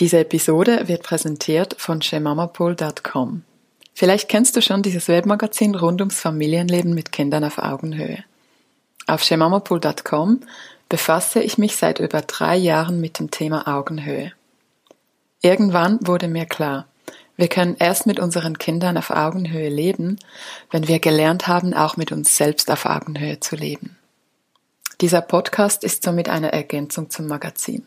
Diese Episode wird präsentiert von shemamapool.com. Vielleicht kennst du schon dieses Webmagazin rund ums Familienleben mit Kindern auf Augenhöhe. Auf shemamapool.com befasse ich mich seit über drei Jahren mit dem Thema Augenhöhe. Irgendwann wurde mir klar, wir können erst mit unseren Kindern auf Augenhöhe leben, wenn wir gelernt haben, auch mit uns selbst auf Augenhöhe zu leben. Dieser Podcast ist somit eine Ergänzung zum Magazin.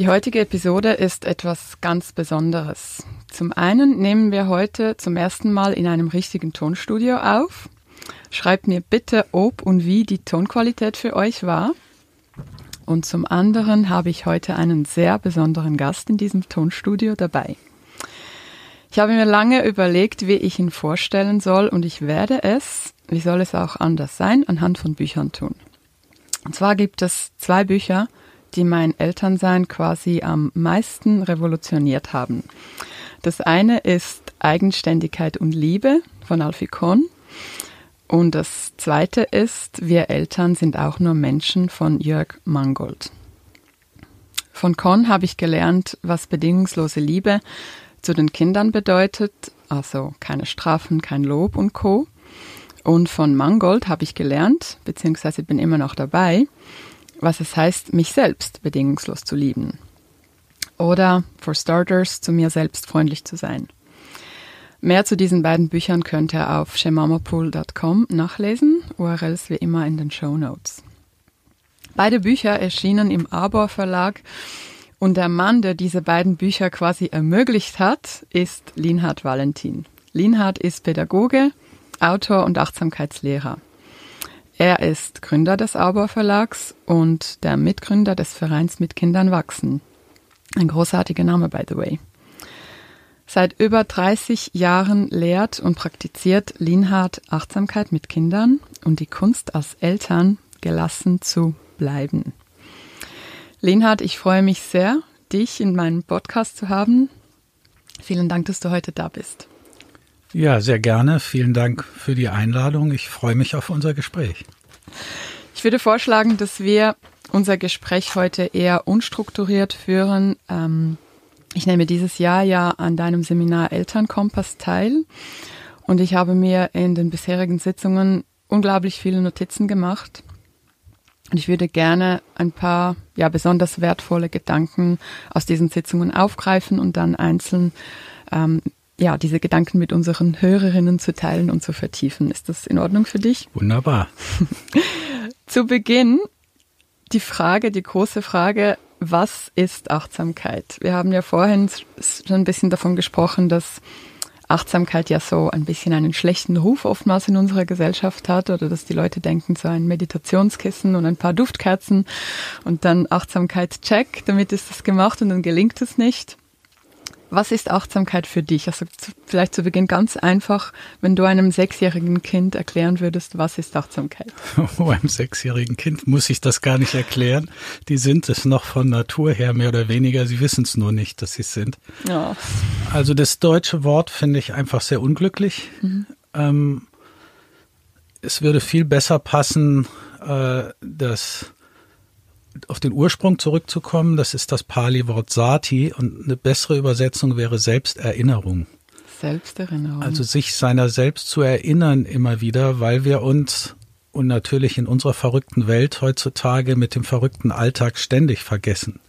Die heutige Episode ist etwas ganz Besonderes. Zum einen nehmen wir heute zum ersten Mal in einem richtigen Tonstudio auf. Schreibt mir bitte, ob und wie die Tonqualität für euch war. Und zum anderen habe ich heute einen sehr besonderen Gast in diesem Tonstudio dabei. Ich habe mir lange überlegt, wie ich ihn vorstellen soll und ich werde es, wie soll es auch anders sein, anhand von Büchern tun. Und zwar gibt es zwei Bücher, die mein Elternsein quasi am meisten revolutioniert haben. Das eine ist Eigenständigkeit und Liebe von Alfie Kohn. Und das zweite ist Wir Eltern sind auch nur Menschen von Jörg Mangold. Von Kohn habe ich gelernt, was bedingungslose Liebe zu den Kindern bedeutet, also keine Strafen, kein Lob und Co. Und von Mangold habe ich gelernt, beziehungsweise bin immer noch dabei, was es heißt, mich selbst bedingungslos zu lieben. Oder, for starters, zu mir selbst freundlich zu sein. Mehr zu diesen beiden Büchern könnt ihr auf shemamapool.com nachlesen, URLs wie immer in den Show Notes. Beide Bücher erschienen im Arbor Verlag und der Mann, der diese beiden Bücher quasi ermöglicht hat, ist Linhard Valentin. Linhard ist Pädagoge, Autor und Achtsamkeitslehrer. Er ist Gründer des Auber Verlags und der Mitgründer des Vereins Mit Kindern wachsen. Ein großartiger Name, by the way. Seit über 30 Jahren lehrt und praktiziert Linhard Achtsamkeit mit Kindern und die Kunst als Eltern gelassen zu bleiben. Linhard, ich freue mich sehr, dich in meinem Podcast zu haben. Vielen Dank, dass du heute da bist. Ja, sehr gerne. Vielen Dank für die Einladung. Ich freue mich auf unser Gespräch. Ich würde vorschlagen, dass wir unser Gespräch heute eher unstrukturiert führen. Ähm, ich nehme dieses Jahr ja an deinem Seminar Elternkompass teil und ich habe mir in den bisherigen Sitzungen unglaublich viele Notizen gemacht. Und ich würde gerne ein paar ja besonders wertvolle Gedanken aus diesen Sitzungen aufgreifen und dann einzeln ähm, ja, diese Gedanken mit unseren Hörerinnen zu teilen und zu vertiefen. Ist das in Ordnung für dich? Wunderbar. zu Beginn die Frage, die große Frage, was ist Achtsamkeit? Wir haben ja vorhin schon ein bisschen davon gesprochen, dass Achtsamkeit ja so ein bisschen einen schlechten Ruf oftmals in unserer Gesellschaft hat oder dass die Leute denken, so ein Meditationskissen und ein paar Duftkerzen und dann Achtsamkeit check, damit ist das gemacht und dann gelingt es nicht. Was ist Achtsamkeit für dich? Also vielleicht zu Beginn ganz einfach, wenn du einem sechsjährigen Kind erklären würdest, was ist Achtsamkeit? Oh, einem sechsjährigen Kind muss ich das gar nicht erklären. Die sind es noch von Natur her mehr oder weniger. Sie wissen es nur nicht, dass sie es sind. Ja. Also das deutsche Wort finde ich einfach sehr unglücklich. Mhm. Ähm, es würde viel besser passen, äh, dass auf den Ursprung zurückzukommen, das ist das Pali-Wort Sati und eine bessere Übersetzung wäre Selbsterinnerung. Selbsterinnerung. Also sich seiner selbst zu erinnern immer wieder, weil wir uns und natürlich in unserer verrückten Welt heutzutage mit dem verrückten Alltag ständig vergessen.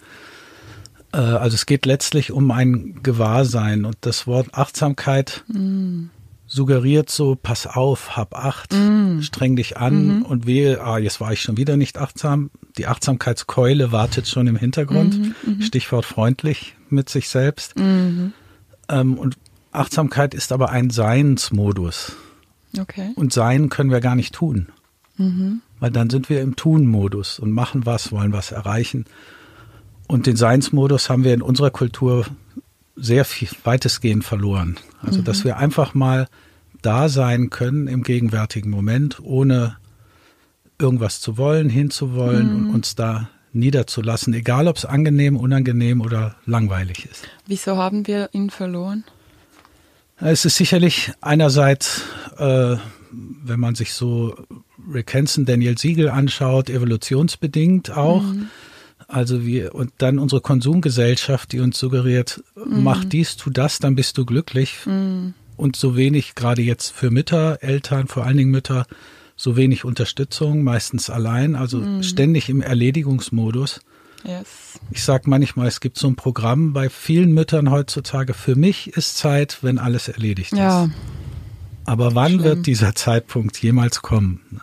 Äh, also es geht letztlich um ein Gewahrsein und das Wort Achtsamkeit mm. Suggeriert so, pass auf, hab Acht, mm. streng dich an mhm. und wehe, ah, jetzt war ich schon wieder nicht achtsam. Die Achtsamkeitskeule wartet schon im Hintergrund. Mhm. Mhm. Stichwort freundlich mit sich selbst. Mhm. Ähm, und Achtsamkeit ist aber ein Seinsmodus. Okay. Und Sein können wir gar nicht tun. Mhm. Weil dann sind wir im Tun-Modus und machen was, wollen was erreichen. Und den Seinsmodus haben wir in unserer Kultur sehr viel, weitestgehend verloren. Also, mhm. dass wir einfach mal da sein können im gegenwärtigen Moment, ohne irgendwas zu wollen, hinzuwollen mhm. und uns da niederzulassen, egal ob es angenehm, unangenehm oder langweilig ist. Wieso haben wir ihn verloren? Es ist sicherlich einerseits, äh, wenn man sich so Rick Hansen, Daniel Siegel anschaut, evolutionsbedingt auch. Mhm. Also wir, und dann unsere Konsumgesellschaft, die uns suggeriert, mhm. mach dies, tu das, dann bist du glücklich. Mhm. Und so wenig, gerade jetzt für Mütter, Eltern, vor allen Dingen Mütter, so wenig Unterstützung, meistens allein, also mhm. ständig im Erledigungsmodus. Yes. Ich sage manchmal, es gibt so ein Programm bei vielen Müttern heutzutage, für mich ist Zeit, wenn alles erledigt ja. ist. Aber wann Schlimm. wird dieser Zeitpunkt jemals kommen?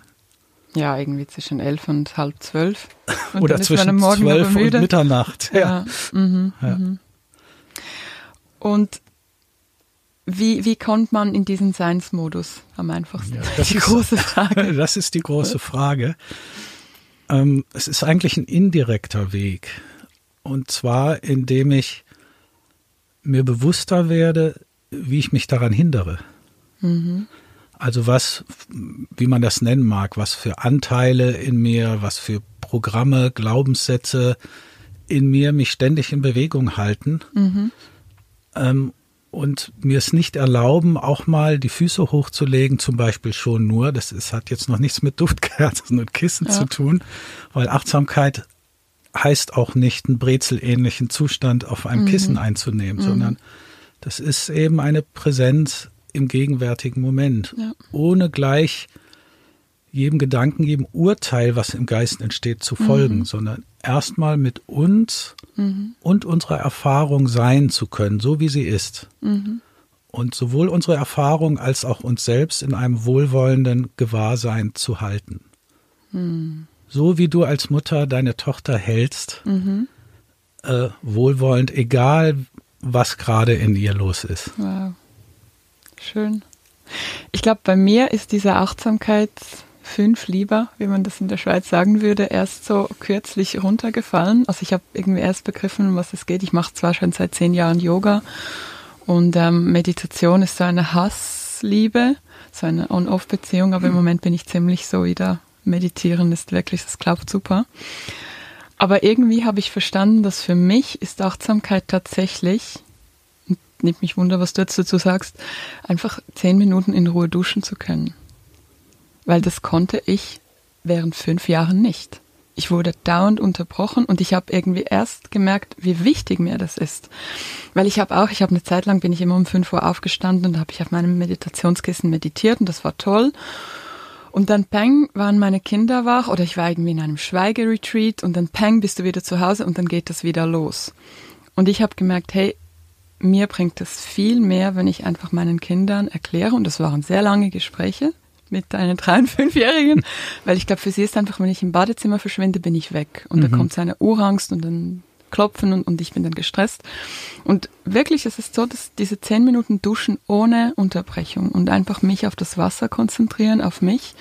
Ja, irgendwie zwischen elf und halb zwölf. Und Oder zwischen zwölf und Mitternacht. Ja. ja. Mhm, ja. Mhm. Und wie, wie kommt man in diesen Seinsmodus am einfachsten? Ja, das die ist, große Frage. Das ist die große Frage. Ähm, es ist eigentlich ein indirekter Weg. Und zwar, indem ich mir bewusster werde, wie ich mich daran hindere. Mhm. Also was, wie man das nennen mag, was für Anteile in mir, was für Programme, Glaubenssätze in mir mich ständig in Bewegung halten. Mhm. Ähm, und mir es nicht erlauben, auch mal die Füße hochzulegen, zum Beispiel schon nur. Das ist, hat jetzt noch nichts mit Duftkerzen und Kissen ja. zu tun, weil Achtsamkeit heißt auch nicht, einen brezelähnlichen Zustand auf einem mhm. Kissen einzunehmen, mhm. sondern das ist eben eine Präsenz im gegenwärtigen Moment, ja. ohne gleich jedem Gedanken, jedem Urteil, was im Geist entsteht, zu folgen, mhm. sondern erstmal mit uns mhm. und unserer Erfahrung sein zu können, so wie sie ist. Mhm. Und sowohl unsere Erfahrung als auch uns selbst in einem wohlwollenden Gewahrsein zu halten. Mhm. So wie du als Mutter deine Tochter hältst, mhm. äh, wohlwollend, egal was gerade in ihr los ist. Wow. Schön. Ich glaube, bei mir ist diese Achtsamkeit fünf lieber, wie man das in der Schweiz sagen würde, erst so kürzlich runtergefallen. Also ich habe irgendwie erst begriffen, um was es geht. Ich mache zwar schon seit zehn Jahren Yoga und ähm, Meditation ist so eine Hassliebe, so eine On-Off-Beziehung, aber im Moment bin ich ziemlich so wieder meditieren ist wirklich, das klappt super. Aber irgendwie habe ich verstanden, dass für mich ist Achtsamkeit tatsächlich, nimmt mich wunder, was du jetzt dazu sagst, einfach zehn Minuten in Ruhe duschen zu können weil das konnte ich während fünf Jahren nicht. Ich wurde dauernd unterbrochen und ich habe irgendwie erst gemerkt, wie wichtig mir das ist. Weil ich habe auch, ich habe eine Zeit lang bin ich immer um fünf Uhr aufgestanden und habe ich auf meinem Meditationskissen meditiert und das war toll. Und dann peng waren meine Kinder wach oder ich war irgendwie in einem Schweigeretreat und dann peng bist du wieder zu Hause und dann geht das wieder los. Und ich habe gemerkt, hey, mir bringt es viel mehr, wenn ich einfach meinen Kindern erkläre, und das waren sehr lange Gespräche, mit einer drei- und fünfjährigen, weil ich glaube, für sie ist einfach, wenn ich im Badezimmer verschwinde, bin ich weg. Und mhm. da kommt so eine Urangst und dann klopfen und, und ich bin dann gestresst. Und wirklich ist es so, dass diese zehn Minuten Duschen ohne Unterbrechung und einfach mich auf das Wasser konzentrieren, auf mich.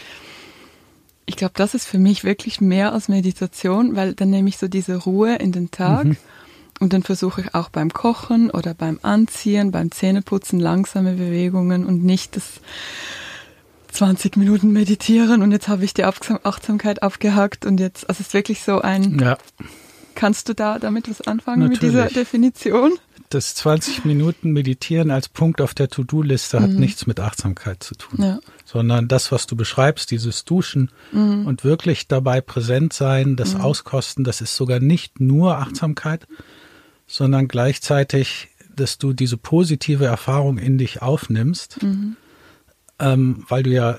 Ich glaube, das ist für mich wirklich mehr als Meditation, weil dann nehme ich so diese Ruhe in den Tag. Mhm. Und dann versuche ich auch beim Kochen oder beim Anziehen, beim Zähneputzen langsame Bewegungen und nicht das 20 Minuten meditieren und jetzt habe ich die Achtsamkeit abgehakt und jetzt, also es ist wirklich so ein. Ja. Kannst du da damit was anfangen Natürlich. mit dieser Definition? Das 20 Minuten Meditieren als Punkt auf der To-Do-Liste hat mhm. nichts mit Achtsamkeit zu tun, ja. sondern das, was du beschreibst, dieses Duschen mhm. und wirklich dabei präsent sein, das mhm. Auskosten, das ist sogar nicht nur Achtsamkeit, sondern gleichzeitig, dass du diese positive Erfahrung in dich aufnimmst. Mhm ähm, weil du ja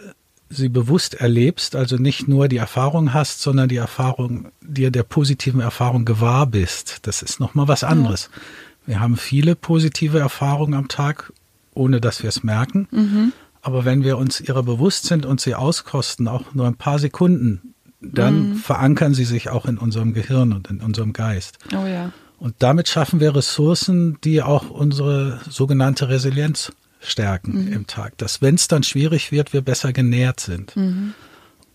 sie bewusst erlebst, also nicht nur die Erfahrung hast, sondern die Erfahrung, dir der positiven Erfahrung gewahr bist. Das ist nochmal was anderes. Ja. Wir haben viele positive Erfahrungen am Tag, ohne dass wir es merken. Mhm. Aber wenn wir uns ihrer bewusst sind und sie auskosten, auch nur ein paar Sekunden, dann mhm. verankern sie sich auch in unserem Gehirn und in unserem Geist. Oh ja. Und damit schaffen wir Ressourcen, die auch unsere sogenannte Resilienz stärken mhm. im Tag. Dass, wenn es dann schwierig wird, wir besser genährt sind. Mhm.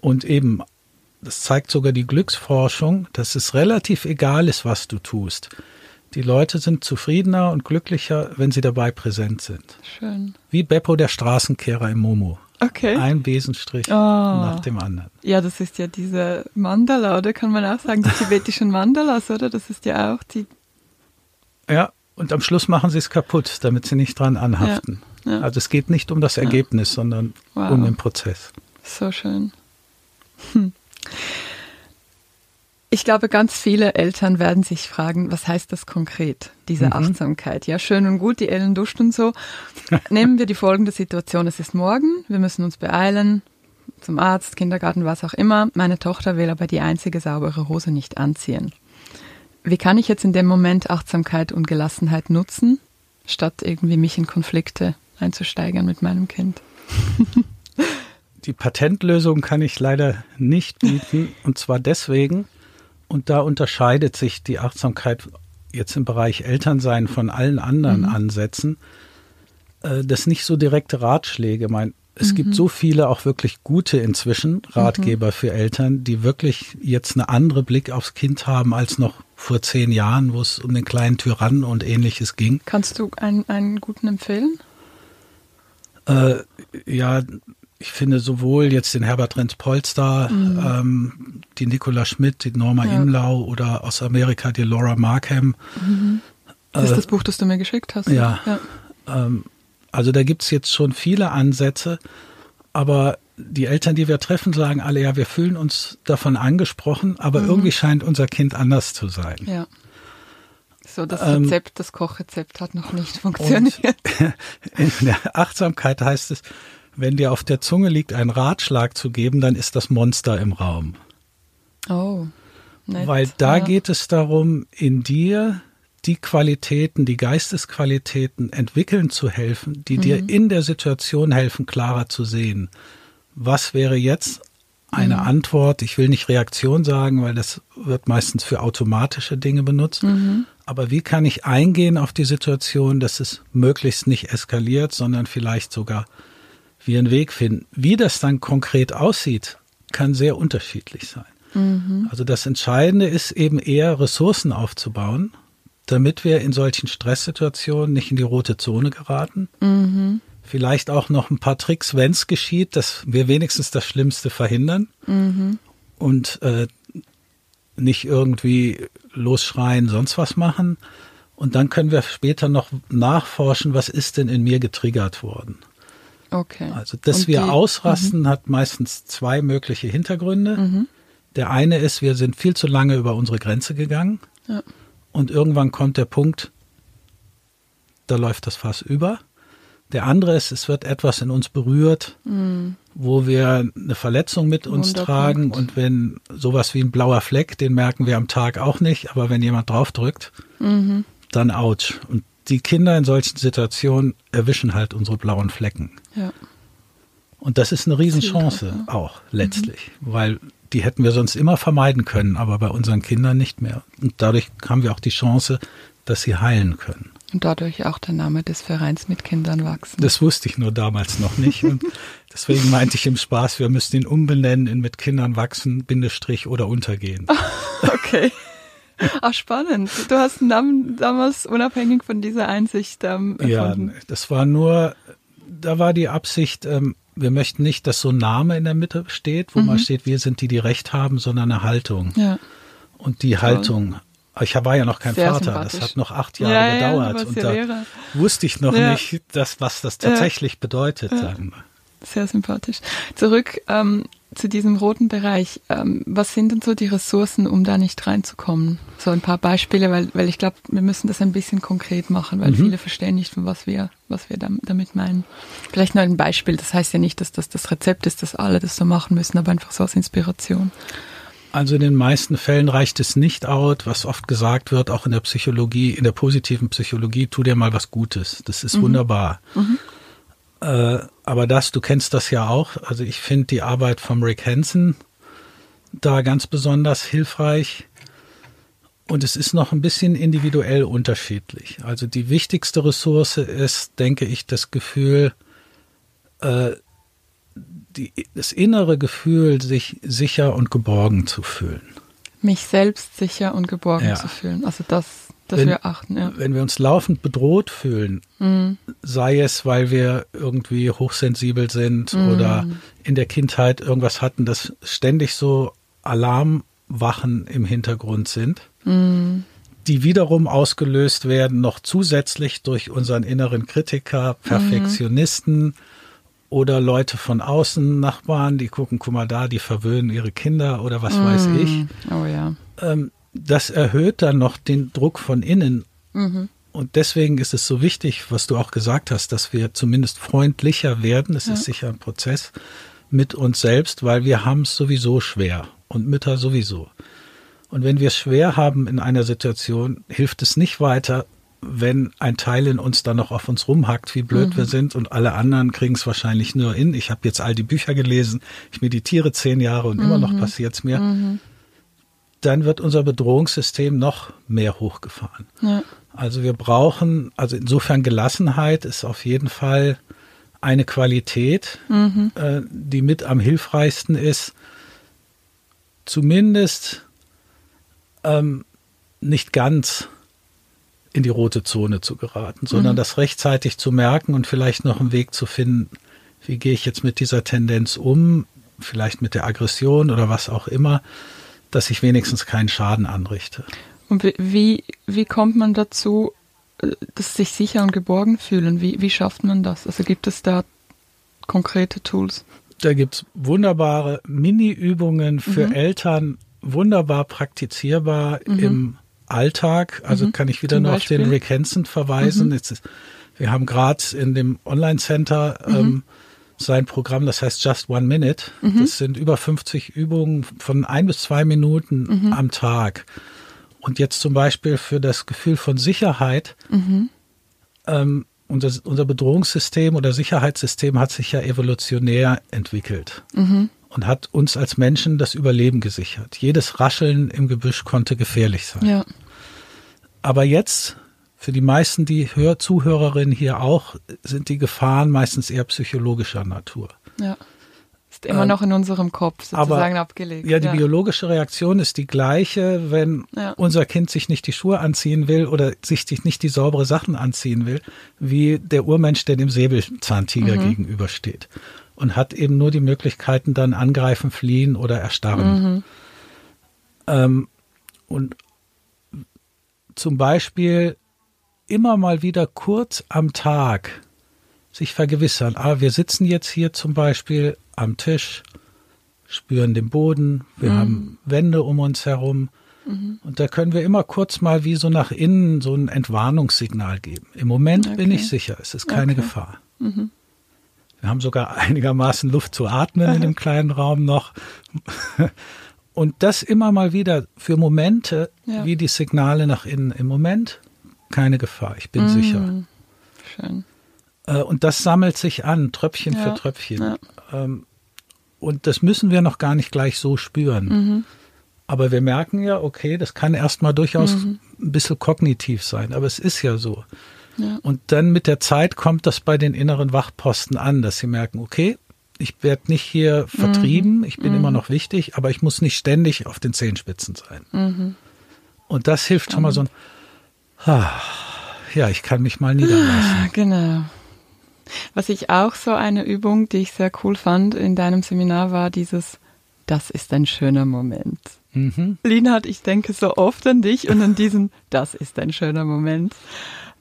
Und eben, das zeigt sogar die Glücksforschung, dass es relativ egal ist, was du tust. Die Leute sind zufriedener und glücklicher, wenn sie dabei präsent sind. Schön. Wie Beppo der Straßenkehrer im Momo. Okay. Ein Besenstrich oh. nach dem anderen. Ja, das ist ja diese Mandala, oder kann man auch sagen, die tibetischen Mandalas, oder? Das ist ja auch die. Ja, und am Schluss machen sie es kaputt, damit sie nicht dran anhaften. Ja, ja. Also es geht nicht um das Ergebnis, ja. sondern wow. um den Prozess. So schön. Hm. Ich glaube, ganz viele Eltern werden sich fragen, was heißt das konkret, diese mhm. Achtsamkeit? Ja, schön und gut, die Ellen duscht und so. Nehmen wir die folgende Situation. Es ist morgen, wir müssen uns beeilen, zum Arzt, Kindergarten, was auch immer. Meine Tochter will aber die einzige saubere Hose nicht anziehen. Wie kann ich jetzt in dem Moment Achtsamkeit und Gelassenheit nutzen, statt irgendwie mich in Konflikte einzusteigern mit meinem Kind? die Patentlösung kann ich leider nicht bieten. Und zwar deswegen, und da unterscheidet sich die Achtsamkeit jetzt im Bereich Elternsein von allen anderen mhm. Ansätzen. Äh, das nicht so direkte Ratschläge. Mein, es mhm. gibt so viele auch wirklich gute inzwischen Ratgeber mhm. für Eltern, die wirklich jetzt eine andere Blick aufs Kind haben als noch vor zehn Jahren, wo es um den kleinen Tyrannen und ähnliches ging. Kannst du einen, einen guten empfehlen? Äh, ja, ich finde sowohl jetzt den Herbert Renz Polster, mhm. ähm, die Nicola Schmidt, die Norma ja. Imlau oder aus Amerika die Laura Markham. Mhm. Das ist äh, das Buch, das du mir geschickt hast. Ja. ja. Ähm, also da gibt es jetzt schon viele Ansätze, aber die Eltern, die wir treffen, sagen alle, ja, wir fühlen uns davon angesprochen, aber mhm. irgendwie scheint unser Kind anders zu sein. Ja. So, das ähm, Rezept, ähm, das Kochrezept hat noch nicht funktioniert. in der Achtsamkeit heißt es, wenn dir auf der Zunge liegt, einen Ratschlag zu geben, dann ist das Monster im Raum. Oh. Nett. Weil da ja. geht es darum, in dir die Qualitäten, die Geistesqualitäten entwickeln zu helfen, die mhm. dir in der Situation helfen, klarer zu sehen. Was wäre jetzt eine mhm. Antwort? Ich will nicht Reaktion sagen, weil das wird meistens für automatische Dinge benutzt. Mhm. Aber wie kann ich eingehen auf die Situation, dass es möglichst nicht eskaliert, sondern vielleicht sogar wir einen Weg finden. Wie das dann konkret aussieht, kann sehr unterschiedlich sein. Mhm. Also das Entscheidende ist eben eher Ressourcen aufzubauen, damit wir in solchen Stresssituationen nicht in die rote Zone geraten. Mhm. Vielleicht auch noch ein paar Tricks, wenn es geschieht, dass wir wenigstens das Schlimmste verhindern mhm. und äh, nicht irgendwie losschreien, sonst was machen. Und dann können wir später noch nachforschen, was ist denn in mir getriggert worden. Okay. Also, dass Und wir die, ausrasten, -hmm. hat meistens zwei mögliche Hintergründe. Mhm. Der eine ist, wir sind viel zu lange über unsere Grenze gegangen. Ja. Und irgendwann kommt der Punkt, da läuft das Fass über. Der andere ist, es wird etwas in uns berührt, mhm. wo wir eine Verletzung mit uns tragen. Und wenn sowas wie ein blauer Fleck, den merken wir am Tag auch nicht, aber wenn jemand draufdrückt, mhm. dann ouch. Und die Kinder in solchen Situationen erwischen halt unsere blauen Flecken. Ja. Und das ist eine Riesenchance ne? auch letztlich, mhm. weil die hätten wir sonst immer vermeiden können, aber bei unseren Kindern nicht mehr. Und dadurch haben wir auch die Chance, dass sie heilen können. Und dadurch auch der Name des Vereins mit Kindern wachsen. Das wusste ich nur damals noch nicht. Und deswegen meinte ich im Spaß, wir müssten ihn umbenennen in mit Kindern wachsen, Bindestrich oder untergehen. okay. Ach, spannend. Du hast einen Namen damals unabhängig von dieser Einsicht ähm, erfunden. Ja, das war nur, da war die Absicht, ähm, wir möchten nicht, dass so ein Name in der Mitte steht, wo mhm. mal steht, wir sind die, die Recht haben, sondern eine Haltung. Ja. Und die Toll. Haltung, ich war ja noch kein Sehr Vater, das hat noch acht Jahre ja, gedauert. Ja, und da Lehrer. wusste ich noch ja. nicht, dass, was das tatsächlich bedeutet, sagen wir. Sehr sympathisch. Zurück ähm, zu diesem roten Bereich. Ähm, was sind denn so die Ressourcen, um da nicht reinzukommen? So ein paar Beispiele, weil, weil ich glaube, wir müssen das ein bisschen konkret machen, weil mhm. viele verstehen nicht, was wir, was wir damit meinen. Vielleicht nur ein Beispiel. Das heißt ja nicht, dass das das Rezept ist, dass alle das so machen müssen, aber einfach so als Inspiration. Also in den meisten Fällen reicht es nicht out, was oft gesagt wird, auch in der Psychologie, in der positiven Psychologie, tu dir mal was Gutes. Das ist mhm. wunderbar. Mhm. Äh, aber das, du kennst das ja auch. Also ich finde die Arbeit vom Rick Hansen da ganz besonders hilfreich. Und es ist noch ein bisschen individuell unterschiedlich. Also die wichtigste Ressource ist, denke ich, das Gefühl, äh, die, das innere Gefühl, sich sicher und geborgen zu fühlen. Mich selbst sicher und geborgen ja. zu fühlen. Also das dass wenn, wir achten, ja. Wenn wir uns laufend bedroht fühlen, mhm. sei es, weil wir irgendwie hochsensibel sind mhm. oder in der Kindheit irgendwas hatten, dass ständig so Alarmwachen im Hintergrund sind, mhm. die wiederum ausgelöst werden noch zusätzlich durch unseren inneren Kritiker, Perfektionisten oder Leute von außen, Nachbarn, die gucken, guck mal da, die verwöhnen ihre Kinder oder was weiß mhm. ich. Oh ja. Ähm, das erhöht dann noch den Druck von innen. Mhm. Und deswegen ist es so wichtig, was du auch gesagt hast, dass wir zumindest freundlicher werden. Das ja. ist sicher ein Prozess mit uns selbst, weil wir haben es sowieso schwer und Mütter sowieso. Und wenn wir es schwer haben in einer Situation, hilft es nicht weiter, wenn ein Teil in uns dann noch auf uns rumhackt, wie blöd mhm. wir sind und alle anderen kriegen es wahrscheinlich nur in. Ich habe jetzt all die Bücher gelesen, ich meditiere zehn Jahre und mhm. immer noch mhm. passiert es mir. Mhm dann wird unser Bedrohungssystem noch mehr hochgefahren. Ja. Also wir brauchen, also insofern Gelassenheit ist auf jeden Fall eine Qualität, mhm. äh, die mit am hilfreichsten ist, zumindest ähm, nicht ganz in die rote Zone zu geraten, sondern mhm. das rechtzeitig zu merken und vielleicht noch einen Weg zu finden, wie gehe ich jetzt mit dieser Tendenz um, vielleicht mit der Aggression oder was auch immer dass ich wenigstens keinen Schaden anrichte. Und wie, wie kommt man dazu, äh, dass sich sicher und geborgen fühlen? Wie, wie schafft man das? Also gibt es da konkrete Tools? Da gibt es wunderbare Mini-Übungen für mhm. Eltern, wunderbar praktizierbar mhm. im Alltag. Also mhm. kann ich wieder Zum nur Beispiel? auf den Rick Hansen verweisen. Mhm. Ist, wir haben gerade in dem Online-Center mhm. ähm, sein Programm, das heißt Just One Minute. Mhm. Das sind über 50 Übungen von ein bis zwei Minuten mhm. am Tag. Und jetzt zum Beispiel für das Gefühl von Sicherheit. Mhm. Ähm, unser, unser Bedrohungssystem oder Sicherheitssystem hat sich ja evolutionär entwickelt mhm. und hat uns als Menschen das Überleben gesichert. Jedes Rascheln im Gebüsch konnte gefährlich sein. Ja. Aber jetzt für die meisten, die Hör Zuhörerinnen hier auch, sind die Gefahren meistens eher psychologischer Natur. Ja. Ist immer ähm, noch in unserem Kopf sozusagen aber, abgelegt. Ja, die ja. biologische Reaktion ist die gleiche, wenn ja. unser Kind sich nicht die Schuhe anziehen will oder sich nicht die saubere Sachen anziehen will, wie der Urmensch, der dem Säbelzahntiger mhm. gegenübersteht. Und hat eben nur die Möglichkeiten dann angreifen, fliehen oder erstarren. Mhm. Ähm, und zum Beispiel immer mal wieder kurz am Tag sich vergewissern, ah, wir sitzen jetzt hier zum Beispiel am Tisch, spüren den Boden, wir mhm. haben Wände um uns herum. Mhm. Und da können wir immer kurz mal wie so nach innen so ein Entwarnungssignal geben. Im Moment okay. bin ich sicher, es ist keine okay. Gefahr. Mhm. Wir haben sogar einigermaßen Luft zu atmen in dem kleinen Raum noch. Und das immer mal wieder für Momente, ja. wie die Signale nach innen. Im Moment keine Gefahr, ich bin mm, sicher. Schön. Äh, und das sammelt sich an, Tröpfchen ja, für Tröpfchen. Ja. Ähm, und das müssen wir noch gar nicht gleich so spüren. Mhm. Aber wir merken ja, okay, das kann erstmal durchaus mhm. ein bisschen kognitiv sein, aber es ist ja so. Ja. Und dann mit der Zeit kommt das bei den inneren Wachposten an, dass sie merken, okay, ich werde nicht hier vertrieben, mhm. ich bin mhm. immer noch wichtig, aber ich muss nicht ständig auf den Zehenspitzen sein. Mhm. Und das hilft schon mal so ein, ja, ich kann mich mal niederlassen. Genau. Was ich auch so eine Übung, die ich sehr cool fand in deinem Seminar, war dieses, das ist ein schöner Moment. Mhm. Linhard, ich denke so oft an dich und an diesen, das ist ein schöner Moment.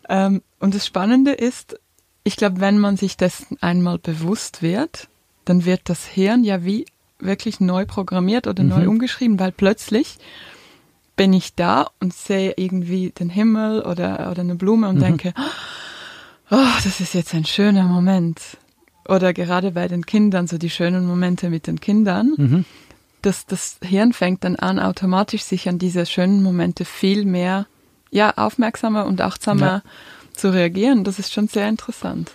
Ähm, und das Spannende ist, ich glaube, wenn man sich dessen einmal bewusst wird, dann wird das Hirn ja wie wirklich neu programmiert oder mhm. neu umgeschrieben, weil plötzlich bin ich da und sehe irgendwie den Himmel oder, oder eine Blume und mhm. denke, oh, das ist jetzt ein schöner Moment. Oder gerade bei den Kindern, so die schönen Momente mit den Kindern. Mhm. Das, das Hirn fängt dann an, automatisch sich an diese schönen Momente viel mehr, ja, aufmerksamer und achtsamer ja. zu reagieren. Das ist schon sehr interessant.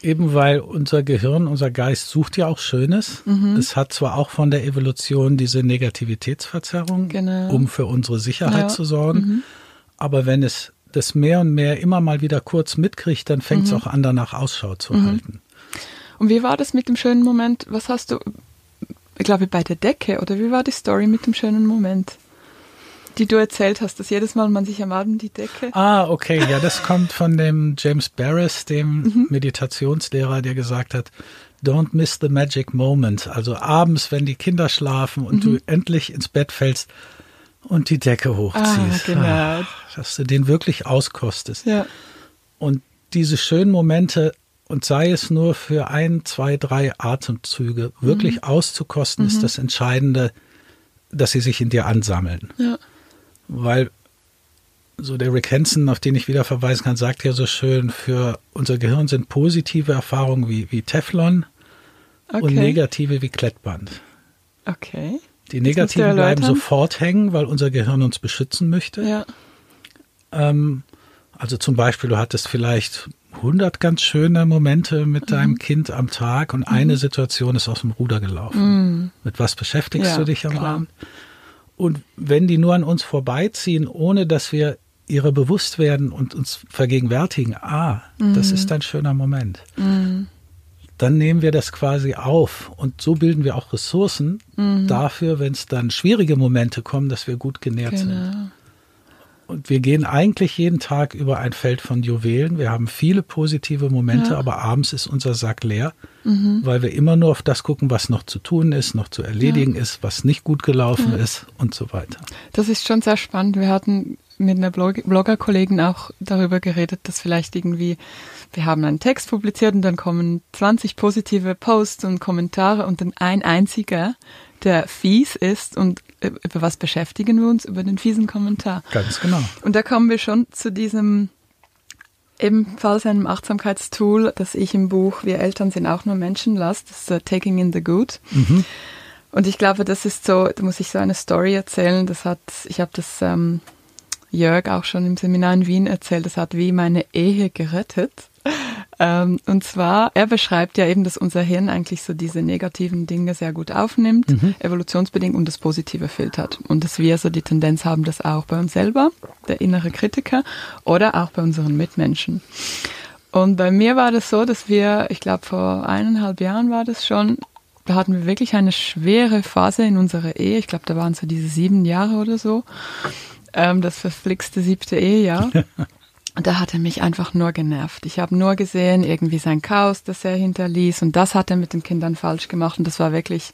Eben weil unser Gehirn, unser Geist sucht ja auch Schönes. Mhm. Es hat zwar auch von der Evolution diese Negativitätsverzerrung, genau. um für unsere Sicherheit ja. zu sorgen, mhm. aber wenn es das mehr und mehr immer mal wieder kurz mitkriegt, dann fängt es mhm. auch an, danach Ausschau zu mhm. halten. Und wie war das mit dem schönen Moment? Was hast du, ich glaube, bei der Decke oder wie war die Story mit dem schönen Moment? Die du erzählt hast, dass jedes Mal man sich am Abend die Decke. Ah, okay, ja, das kommt von dem James Barris, dem mhm. Meditationslehrer, der gesagt hat, don't miss the magic moment. Also abends, wenn die Kinder schlafen und mhm. du endlich ins Bett fällst, und die Decke hochziehst. Ah, genau. Ah, dass du den wirklich auskostest. Ja. Und diese schönen Momente, und sei es nur für ein, zwei, drei Atemzüge, wirklich mhm. auszukosten, mhm. ist das Entscheidende, dass sie sich in dir ansammeln. Ja. Weil so der Rick Hansen, auf den ich wieder verweisen kann, sagt ja so schön, für unser Gehirn sind positive Erfahrungen wie, wie Teflon okay. und negative wie Klettband. Okay. Die negativen bleiben sofort hängen, weil unser Gehirn uns beschützen möchte. Ja. Ähm, also zum Beispiel, du hattest vielleicht 100 ganz schöne Momente mit mhm. deinem Kind am Tag und mhm. eine Situation ist aus dem Ruder gelaufen. Mhm. Mit was beschäftigst ja, du dich am klar. Abend? Und wenn die nur an uns vorbeiziehen, ohne dass wir ihre bewusst werden und uns vergegenwärtigen, ah, das mhm. ist ein schöner Moment. Mhm dann nehmen wir das quasi auf und so bilden wir auch Ressourcen mhm. dafür, wenn es dann schwierige Momente kommen, dass wir gut genährt genau. sind. Und wir gehen eigentlich jeden Tag über ein Feld von Juwelen. Wir haben viele positive Momente, ja. aber abends ist unser Sack leer, mhm. weil wir immer nur auf das gucken, was noch zu tun ist, noch zu erledigen ja. ist, was nicht gut gelaufen ja. ist und so weiter. Das ist schon sehr spannend. Wir hatten mit einer Blog Blogger-Kollegin auch darüber geredet, dass vielleicht irgendwie wir haben einen Text publiziert und dann kommen 20 positive Posts und Kommentare und dann ein einziger, der fies ist und über was beschäftigen wir uns? Über den fiesen Kommentar. Ganz genau. Und da kommen wir schon zu diesem ebenfalls einem Achtsamkeitstool, das ich im Buch Wir Eltern sind auch nur Menschen las, das ist uh, Taking in the Good. Mhm. Und ich glaube, das ist so, da muss ich so eine Story erzählen, das hat, ich habe das ähm, Jörg auch schon im Seminar in Wien erzählt, das hat wie meine Ehe gerettet. Ähm, und zwar, er beschreibt ja eben, dass unser Hirn eigentlich so diese negativen Dinge sehr gut aufnimmt, mhm. evolutionsbedingt und das Positive filtert. Und dass wir so die Tendenz haben, das auch bei uns selber, der innere Kritiker, oder auch bei unseren Mitmenschen. Und bei mir war das so, dass wir, ich glaube vor eineinhalb Jahren war das schon, da hatten wir wirklich eine schwere Phase in unserer Ehe. Ich glaube, da waren so diese sieben Jahre oder so. Ähm, das verflixte siebte Ehejahr. Und da hat er mich einfach nur genervt. Ich habe nur gesehen, irgendwie sein Chaos, das er hinterließ. Und das hat er mit den Kindern falsch gemacht. Und das war wirklich.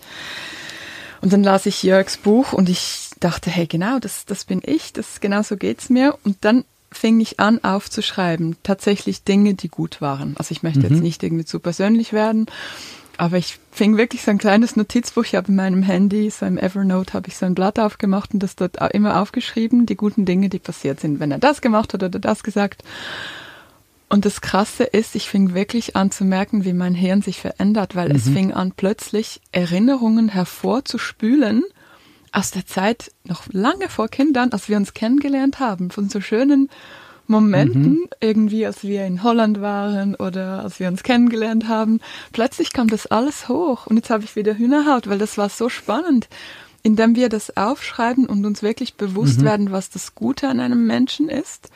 Und dann las ich Jörgs Buch und ich dachte, hey, genau, das, das bin ich, das genau so geht's mir. Und dann fing ich an aufzuschreiben, tatsächlich Dinge, die gut waren. Also ich möchte mhm. jetzt nicht irgendwie zu persönlich werden, aber ich fing wirklich so ein kleines Notizbuch. Ich habe in meinem Handy, so im Evernote, habe ich so ein Blatt aufgemacht und das dort immer aufgeschrieben, die guten Dinge, die passiert sind, wenn er das gemacht hat oder das gesagt. Und das Krasse ist, ich fing wirklich an zu merken, wie mein Hirn sich verändert, weil mhm. es fing an, plötzlich Erinnerungen hervorzuspülen aus der Zeit noch lange vor Kindern, als wir uns kennengelernt haben, von so schönen Momenten, mhm. irgendwie als wir in Holland waren oder als wir uns kennengelernt haben, plötzlich kam das alles hoch und jetzt habe ich wieder Hühnerhaut, weil das war so spannend, indem wir das aufschreiben und uns wirklich bewusst mhm. werden, was das Gute an einem Menschen ist.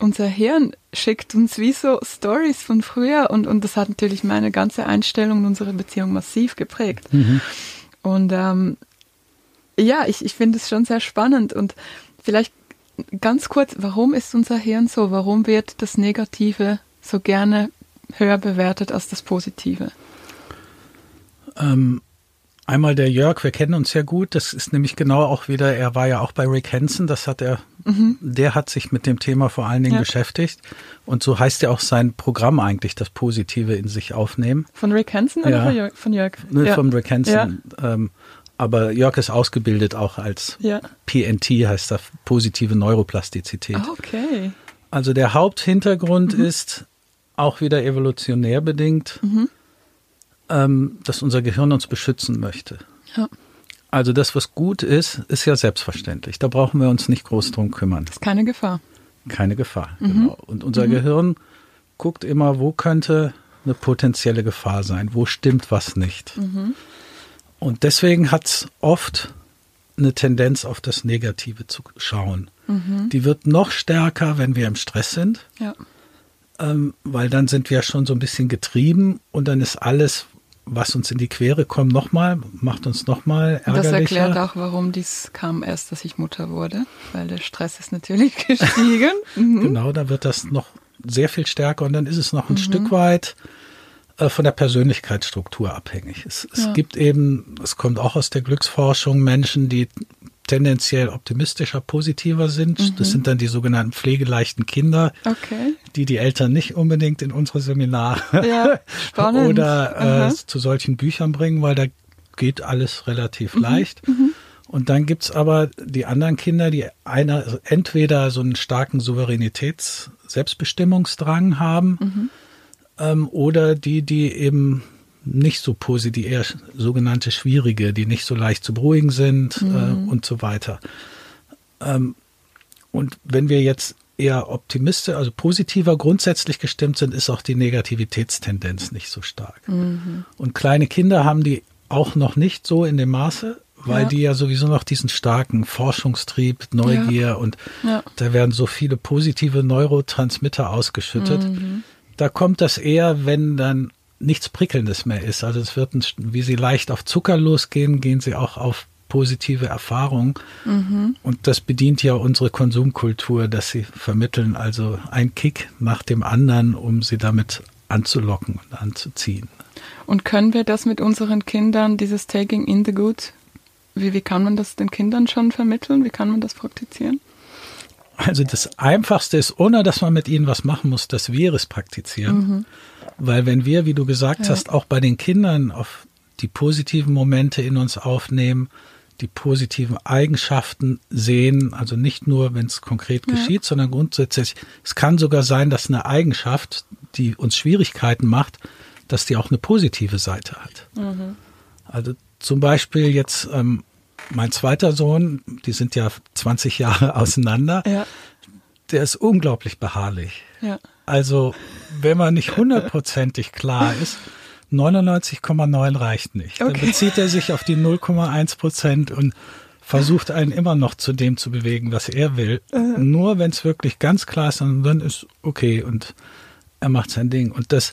Unser Hirn schickt uns wie so Stories von früher und, und das hat natürlich meine ganze Einstellung und unsere Beziehung massiv geprägt. Mhm. Und ähm, ja, ich, ich finde es schon sehr spannend und vielleicht ganz kurz, warum ist unser Hirn so? Warum wird das Negative so gerne höher bewertet als das Positive? Ähm, Einmal der Jörg, wir kennen uns ja gut. Das ist nämlich genau auch wieder, er war ja auch bei Rick Hansen, das hat er, mhm. der hat sich mit dem Thema vor allen Dingen ja. beschäftigt. Und so heißt ja auch sein Programm eigentlich, das Positive in sich aufnehmen. Von Rick Hansen ja. oder von Jörg? Von Jörg? Nee, ja. von Rick Hansen. Ähm, aber Jörg ist ausgebildet auch als ja. PNT, heißt das, positive Neuroplastizität. Oh, okay. Also der Haupthintergrund mhm. ist auch wieder evolutionär bedingt. Mhm ähm, dass unser Gehirn uns beschützen möchte. Ja. Also das, was gut ist, ist ja selbstverständlich. Da brauchen wir uns nicht groß drum kümmern. Das ist keine Gefahr. Keine Gefahr, mhm. genau. Und unser mhm. Gehirn guckt immer, wo könnte eine potenzielle Gefahr sein, wo stimmt was nicht. Mhm. Und deswegen hat es oft eine Tendenz auf das Negative zu schauen. Mhm. Die wird noch stärker, wenn wir im Stress sind. Ja. Ähm, weil dann sind wir schon so ein bisschen getrieben und dann ist alles, was uns in die Quere kommt, nochmal, macht uns nochmal ärgerlicher. Das erklärt auch, warum dies kam erst, dass ich Mutter wurde, weil der Stress ist natürlich gestiegen. Mhm. Genau, da wird das noch sehr viel stärker und dann ist es noch ein mhm. Stück weit von der Persönlichkeitsstruktur abhängig. Es, es ja. gibt eben, es kommt auch aus der Glücksforschung, Menschen, die tendenziell optimistischer, positiver sind. Mhm. Das sind dann die sogenannten pflegeleichten Kinder, okay. die die Eltern nicht unbedingt in unsere Seminare ja, oder äh, zu solchen Büchern bringen, weil da geht alles relativ mhm. leicht. Mhm. Und dann gibt's aber die anderen Kinder, die einer, also entweder so einen starken Souveränitäts-, Selbstbestimmungsdrang haben, mhm. Ähm, oder die, die eben nicht so positiv, eher sogenannte schwierige, die nicht so leicht zu beruhigen sind äh, mhm. äh, und so weiter. Ähm, und wenn wir jetzt eher optimistisch, also positiver grundsätzlich gestimmt sind, ist auch die Negativitätstendenz nicht so stark. Mhm. Und kleine Kinder haben die auch noch nicht so in dem Maße, weil ja. die ja sowieso noch diesen starken Forschungstrieb, Neugier ja. und ja. da werden so viele positive Neurotransmitter ausgeschüttet. Mhm. Da kommt das eher, wenn dann nichts Prickelndes mehr ist. Also es wird, ein, wie sie leicht auf Zucker losgehen, gehen sie auch auf positive Erfahrungen. Mhm. Und das bedient ja unsere Konsumkultur, dass sie vermitteln, also ein Kick nach dem anderen, um sie damit anzulocken und anzuziehen. Und können wir das mit unseren Kindern, dieses Taking in the Good, wie, wie kann man das den Kindern schon vermitteln? Wie kann man das praktizieren? Also das Einfachste ist, ohne dass man mit ihnen was machen muss, dass wir es praktizieren. Mhm. Weil wenn wir, wie du gesagt ja. hast, auch bei den Kindern auf die positiven Momente in uns aufnehmen, die positiven Eigenschaften sehen, also nicht nur, wenn es konkret ja. geschieht, sondern grundsätzlich, es kann sogar sein, dass eine Eigenschaft, die uns Schwierigkeiten macht, dass die auch eine positive Seite hat. Mhm. Also zum Beispiel jetzt ähm, mein zweiter Sohn, die sind ja 20 Jahre auseinander, ja. der ist unglaublich beharrlich. Ja. Also, wenn man nicht hundertprozentig klar ist, 99,9 reicht nicht. Okay. Dann bezieht er sich auf die 0,1 Prozent und versucht einen immer noch zu dem zu bewegen, was er will. Uh Nur wenn es wirklich ganz klar ist, dann ist okay und er macht sein Ding. Und das,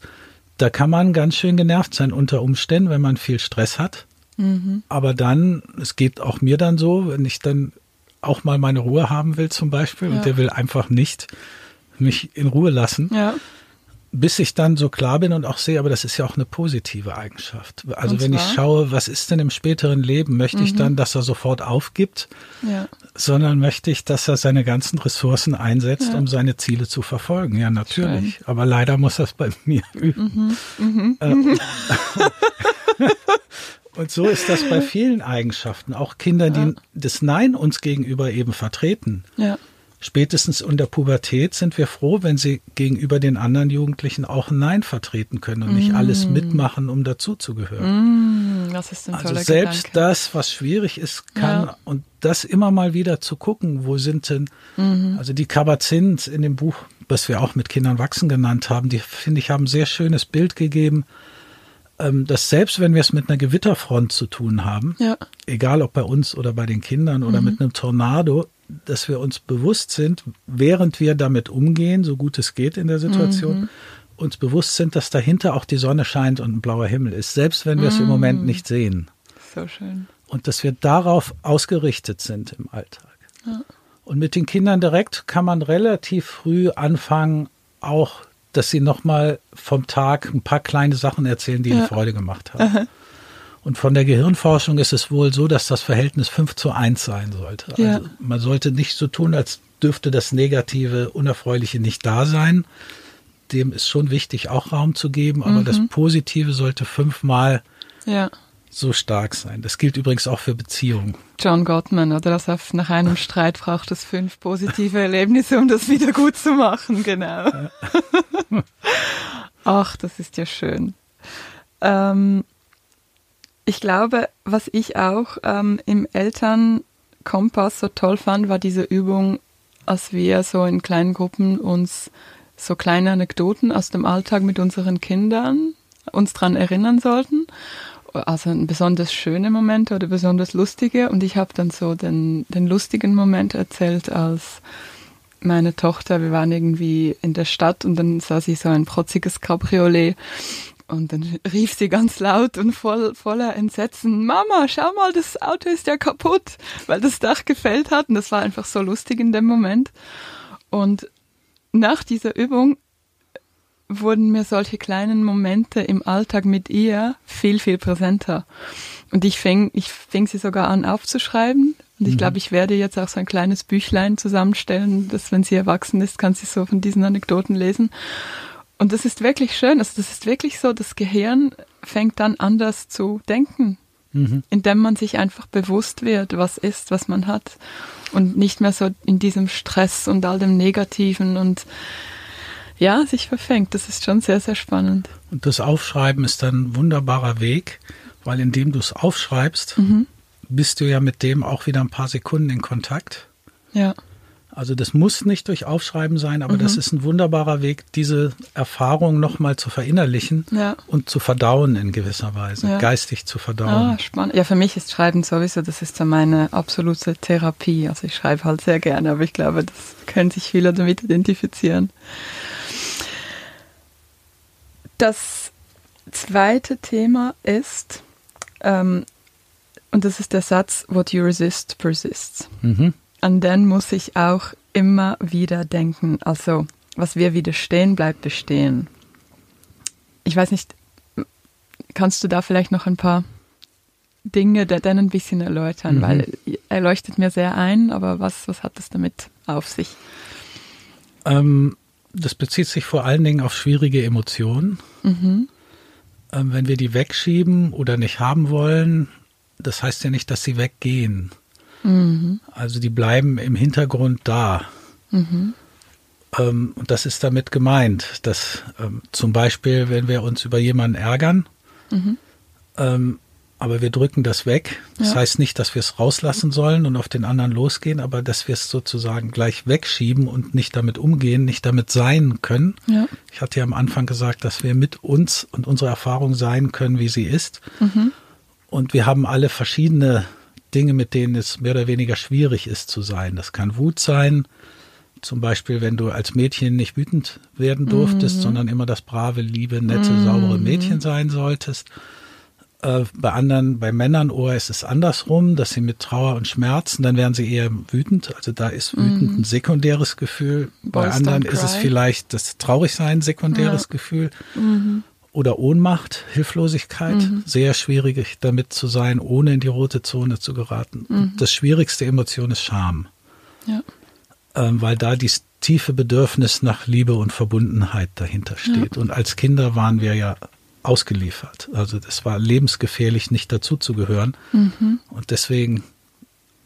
da kann man ganz schön genervt sein unter Umständen, wenn man viel Stress hat. Mhm. Aber dann, es geht auch mir dann so, wenn ich dann auch mal meine Ruhe haben will zum Beispiel ja. und der will einfach nicht mich in Ruhe lassen. Ja. Bis ich dann so klar bin und auch sehe, aber das ist ja auch eine positive Eigenschaft. Also wenn ich schaue, was ist denn im späteren Leben, möchte mhm. ich dann, dass er sofort aufgibt, ja. sondern möchte ich, dass er seine ganzen Ressourcen einsetzt, um seine Ziele zu verfolgen. Ja, natürlich. Schön. Aber leider muss das bei mir üben. Mhm. Mhm. Äh, mhm. und so ist das bei vielen Eigenschaften. Auch Kinder, die das Nein uns gegenüber eben vertreten. Ja spätestens in der Pubertät sind wir froh, wenn sie gegenüber den anderen Jugendlichen auch Nein vertreten können und nicht mm. alles mitmachen, um dazuzugehören. Mm, das ist ein also selbst Gedanke. das, was schwierig ist, kann ja. und das immer mal wieder zu gucken, wo sind denn, mhm. also die Kabazins in dem Buch, was wir auch mit Kindern wachsen genannt haben, die finde ich haben ein sehr schönes Bild gegeben, dass selbst wenn wir es mit einer Gewitterfront zu tun haben, ja. egal ob bei uns oder bei den Kindern oder mhm. mit einem Tornado, dass wir uns bewusst sind, während wir damit umgehen, so gut es geht in der Situation, mhm. uns bewusst sind, dass dahinter auch die Sonne scheint und ein blauer Himmel ist, selbst wenn wir es im Moment mhm. nicht sehen. So schön. Und dass wir darauf ausgerichtet sind im Alltag. Ja. Und mit den Kindern direkt kann man relativ früh anfangen, auch, dass sie nochmal vom Tag ein paar kleine Sachen erzählen, die ja. ihnen Freude gemacht haben. Aha. Und von der Gehirnforschung ist es wohl so, dass das Verhältnis 5 zu 1 sein sollte. Ja. Also man sollte nicht so tun, als dürfte das Negative, Unerfreuliche nicht da sein. Dem ist schon wichtig, auch Raum zu geben, aber mhm. das Positive sollte fünfmal ja. So stark sein. Das gilt übrigens auch für Beziehungen. John Gottman, oder? Also nach einem Streit braucht es fünf positive Erlebnisse, um das wieder gut zu machen, genau. Ja. Ach, das ist ja schön. Ähm, ich glaube, was ich auch ähm, im Elternkompass so toll fand, war diese Übung, als wir so in kleinen Gruppen uns so kleine Anekdoten aus dem Alltag mit unseren Kindern uns dran erinnern sollten. Also besonders schöne Momente oder besonders lustige. Und ich habe dann so den, den lustigen Moment erzählt, als meine Tochter, wir waren irgendwie in der Stadt und dann sah sie so ein protziges Cabriolet und dann rief sie ganz laut und voll, voller Entsetzen, Mama, schau mal, das Auto ist ja kaputt, weil das Dach gefällt hat. Und das war einfach so lustig in dem Moment. Und nach dieser Übung wurden mir solche kleinen Momente im Alltag mit ihr viel, viel präsenter. Und ich fing, ich fing sie sogar an aufzuschreiben. Und ich mhm. glaube, ich werde jetzt auch so ein kleines Büchlein zusammenstellen, dass wenn sie erwachsen ist, kann sie so von diesen Anekdoten lesen. Und das ist wirklich schön. Also das ist wirklich so, das Gehirn fängt dann anders zu denken, mhm. indem man sich einfach bewusst wird, was ist, was man hat. Und nicht mehr so in diesem Stress und all dem Negativen und ja, sich verfängt. Das ist schon sehr, sehr spannend. Und das Aufschreiben ist dann ein wunderbarer Weg, weil indem du es aufschreibst, mhm. bist du ja mit dem auch wieder ein paar Sekunden in Kontakt. Ja. Also das muss nicht durch Aufschreiben sein, aber mhm. das ist ein wunderbarer Weg, diese Erfahrung nochmal zu verinnerlichen ja. und zu verdauen in gewisser Weise, ja. geistig zu verdauen. Ah, spannend. Ja, für mich ist Schreiben sowieso, das ist so meine absolute Therapie. Also ich schreibe halt sehr gerne, aber ich glaube, das können sich viele damit identifizieren. Das zweite Thema ist, ähm, und das ist der Satz, what you resist persists. Mhm an den muss ich auch immer wieder denken. Also, was wir widerstehen, bleibt bestehen. Ich weiß nicht, kannst du da vielleicht noch ein paar Dinge dann ein bisschen erläutern, mhm. weil er leuchtet mir sehr ein, aber was, was hat das damit auf sich? Ähm, das bezieht sich vor allen Dingen auf schwierige Emotionen. Mhm. Ähm, wenn wir die wegschieben oder nicht haben wollen, das heißt ja nicht, dass sie weggehen. Mhm. Also die bleiben im Hintergrund da. Mhm. Ähm, und das ist damit gemeint, dass ähm, zum Beispiel, wenn wir uns über jemanden ärgern, mhm. ähm, aber wir drücken das weg. Das ja. heißt nicht, dass wir es rauslassen sollen und auf den anderen losgehen, aber dass wir es sozusagen gleich wegschieben und nicht damit umgehen, nicht damit sein können. Ja. Ich hatte ja am Anfang gesagt, dass wir mit uns und unserer Erfahrung sein können, wie sie ist. Mhm. Und wir haben alle verschiedene Dinge, mit denen es mehr oder weniger schwierig ist zu sein. Das kann Wut sein, zum Beispiel, wenn du als Mädchen nicht wütend werden durftest, mhm. sondern immer das brave, liebe, nette, mhm. saubere Mädchen sein solltest. Äh, bei anderen, bei Männern oh, ist es andersrum, dass sie mit Trauer und Schmerzen, dann werden sie eher wütend. Also da ist wütend mhm. ein sekundäres Gefühl. Boys bei anderen ist es vielleicht das Traurigsein sekundäres ja. Gefühl. Mhm oder Ohnmacht, Hilflosigkeit. Mhm. Sehr schwierig damit zu sein, ohne in die rote Zone zu geraten. Mhm. Das schwierigste Emotion ist Scham. Ja. Ähm, weil da die tiefe Bedürfnis nach Liebe und Verbundenheit dahinter steht. Ja. Und als Kinder waren wir ja ausgeliefert. Also das war lebensgefährlich, nicht dazuzugehören. Mhm. Und deswegen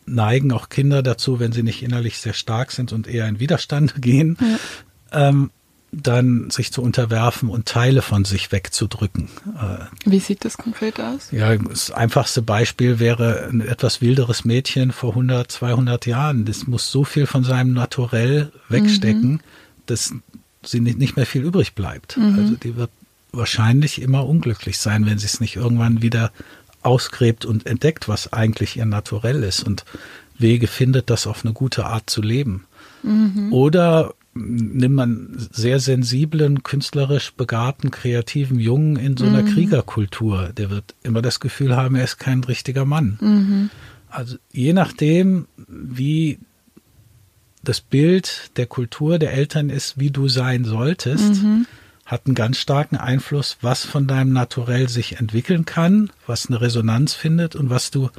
neigen auch Kinder dazu, wenn sie nicht innerlich sehr stark sind und eher in Widerstand gehen, ja. ähm, dann sich zu unterwerfen und Teile von sich wegzudrücken. Äh, Wie sieht das konkret aus? Ja, das einfachste Beispiel wäre ein etwas wilderes Mädchen vor 100, 200 Jahren. Das muss so viel von seinem Naturell wegstecken, mhm. dass sie nicht, nicht mehr viel übrig bleibt. Mhm. Also die wird wahrscheinlich immer unglücklich sein, wenn sie es nicht irgendwann wieder ausgräbt und entdeckt, was eigentlich ihr Naturell ist und Wege findet, das auf eine gute Art zu leben. Mhm. Oder nimmt man sehr sensiblen, künstlerisch begabten, kreativen Jungen in so einer mhm. Kriegerkultur. Der wird immer das Gefühl haben, er ist kein richtiger Mann. Mhm. Also je nachdem, wie das Bild der Kultur der Eltern ist, wie du sein solltest, mhm. hat einen ganz starken Einfluss, was von deinem Naturell sich entwickeln kann, was eine Resonanz findet und was du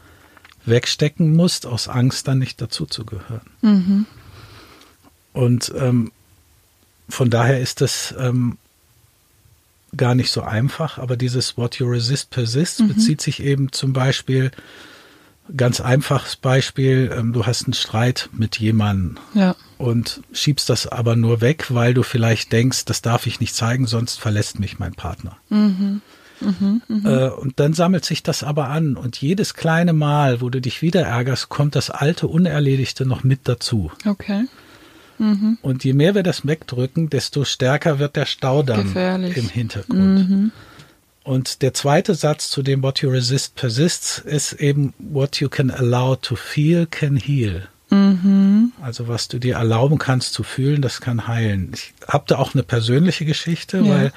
wegstecken musst, aus Angst dann nicht dazuzugehören. Und ähm, von daher ist das ähm, gar nicht so einfach, aber dieses What you resist persists mhm. bezieht sich eben zum Beispiel, ganz einfaches Beispiel, ähm, du hast einen Streit mit jemandem ja. und schiebst das aber nur weg, weil du vielleicht denkst, das darf ich nicht zeigen, sonst verlässt mich mein Partner. Mhm. Mhm, mh. äh, und dann sammelt sich das aber an und jedes kleine Mal, wo du dich wieder ärgerst, kommt das alte Unerledigte noch mit dazu. Okay. Mhm. Und je mehr wir das wegdrücken, desto stärker wird der Staudamm Gefährlich. im Hintergrund. Mhm. Und der zweite Satz zu dem What you resist persists ist eben What you can allow to feel can heal. Mhm. Also was du dir erlauben kannst zu fühlen, das kann heilen. Ich habe da auch eine persönliche Geschichte, ja. weil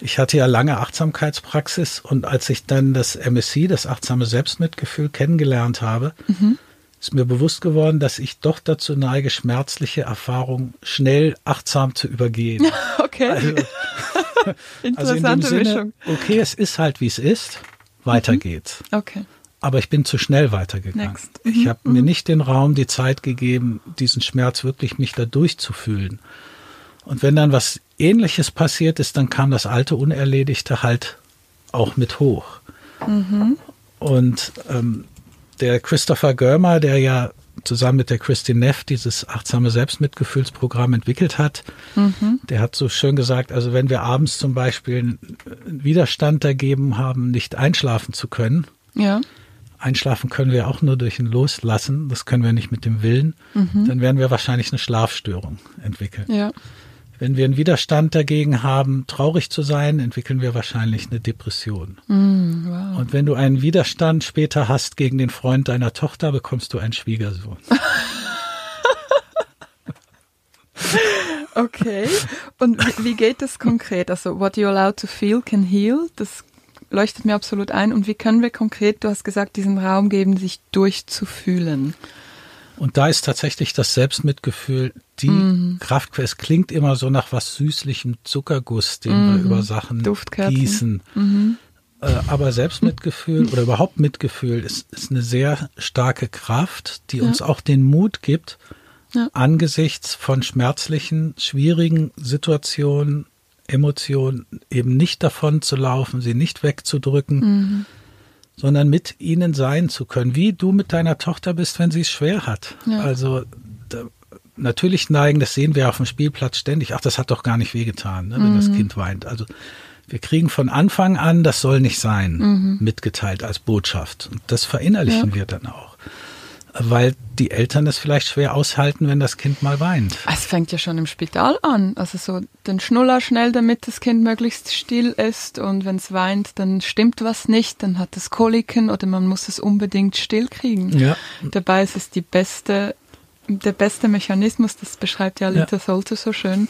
ich hatte ja lange Achtsamkeitspraxis und als ich dann das MSC, das achtsame Selbstmitgefühl, kennengelernt habe, mhm ist mir bewusst geworden, dass ich doch dazu neige, schmerzliche Erfahrungen schnell achtsam zu übergehen. Okay. Also, Interessante also Sinne, Mischung. Okay, es ist halt wie es ist. Weiter mhm. geht's. Okay. Aber ich bin zu schnell weitergegangen. Next. Mhm. Ich habe mhm. mir nicht den Raum, die Zeit gegeben, diesen Schmerz wirklich mich da durchzufühlen. Und wenn dann was Ähnliches passiert ist, dann kam das alte Unerledigte halt auch mit hoch. Mhm. Und ähm, der Christopher Görmer, der ja zusammen mit der Christine Neff dieses achtsame Selbstmitgefühlsprogramm entwickelt hat, mhm. der hat so schön gesagt, also wenn wir abends zum Beispiel einen Widerstand dagegen haben, nicht einschlafen zu können, ja. einschlafen können wir auch nur durch ein Loslassen, das können wir nicht mit dem Willen, mhm. dann werden wir wahrscheinlich eine Schlafstörung entwickeln. Ja. Wenn wir einen Widerstand dagegen haben, traurig zu sein, entwickeln wir wahrscheinlich eine Depression. Mm, wow. Und wenn du einen Widerstand später hast gegen den Freund deiner Tochter, bekommst du einen Schwiegersohn. okay. Und wie geht das konkret? Also, what you're allowed to feel can heal. Das leuchtet mir absolut ein. Und wie können wir konkret, du hast gesagt, diesen Raum geben, sich durchzufühlen? Und da ist tatsächlich das Selbstmitgefühl die mhm. Kraftquelle. Es klingt immer so nach was süßlichem Zuckerguss, den mhm. wir über Sachen gießen. Mhm. Äh, aber Selbstmitgefühl oder überhaupt Mitgefühl ist, ist eine sehr starke Kraft, die ja. uns auch den Mut gibt, ja. angesichts von schmerzlichen, schwierigen Situationen, Emotionen eben nicht davon zu laufen, sie nicht wegzudrücken, mhm sondern mit ihnen sein zu können, wie du mit deiner Tochter bist, wenn sie es schwer hat. Ja. Also da, natürlich neigen, das sehen wir auf dem Spielplatz ständig, ach, das hat doch gar nicht wehgetan, ne, wenn mhm. das Kind weint. Also wir kriegen von Anfang an, das soll nicht sein, mhm. mitgeteilt als Botschaft. Und das verinnerlichen ja. wir dann auch weil die Eltern es vielleicht schwer aushalten, wenn das Kind mal weint. Es fängt ja schon im Spital an. Also so den Schnuller schnell, damit das Kind möglichst still ist und wenn es weint, dann stimmt was nicht, dann hat es Koliken oder man muss es unbedingt still kriegen. Ja. Dabei ist es die beste der beste Mechanismus, das beschreibt ja Lita ja. Solte so schön,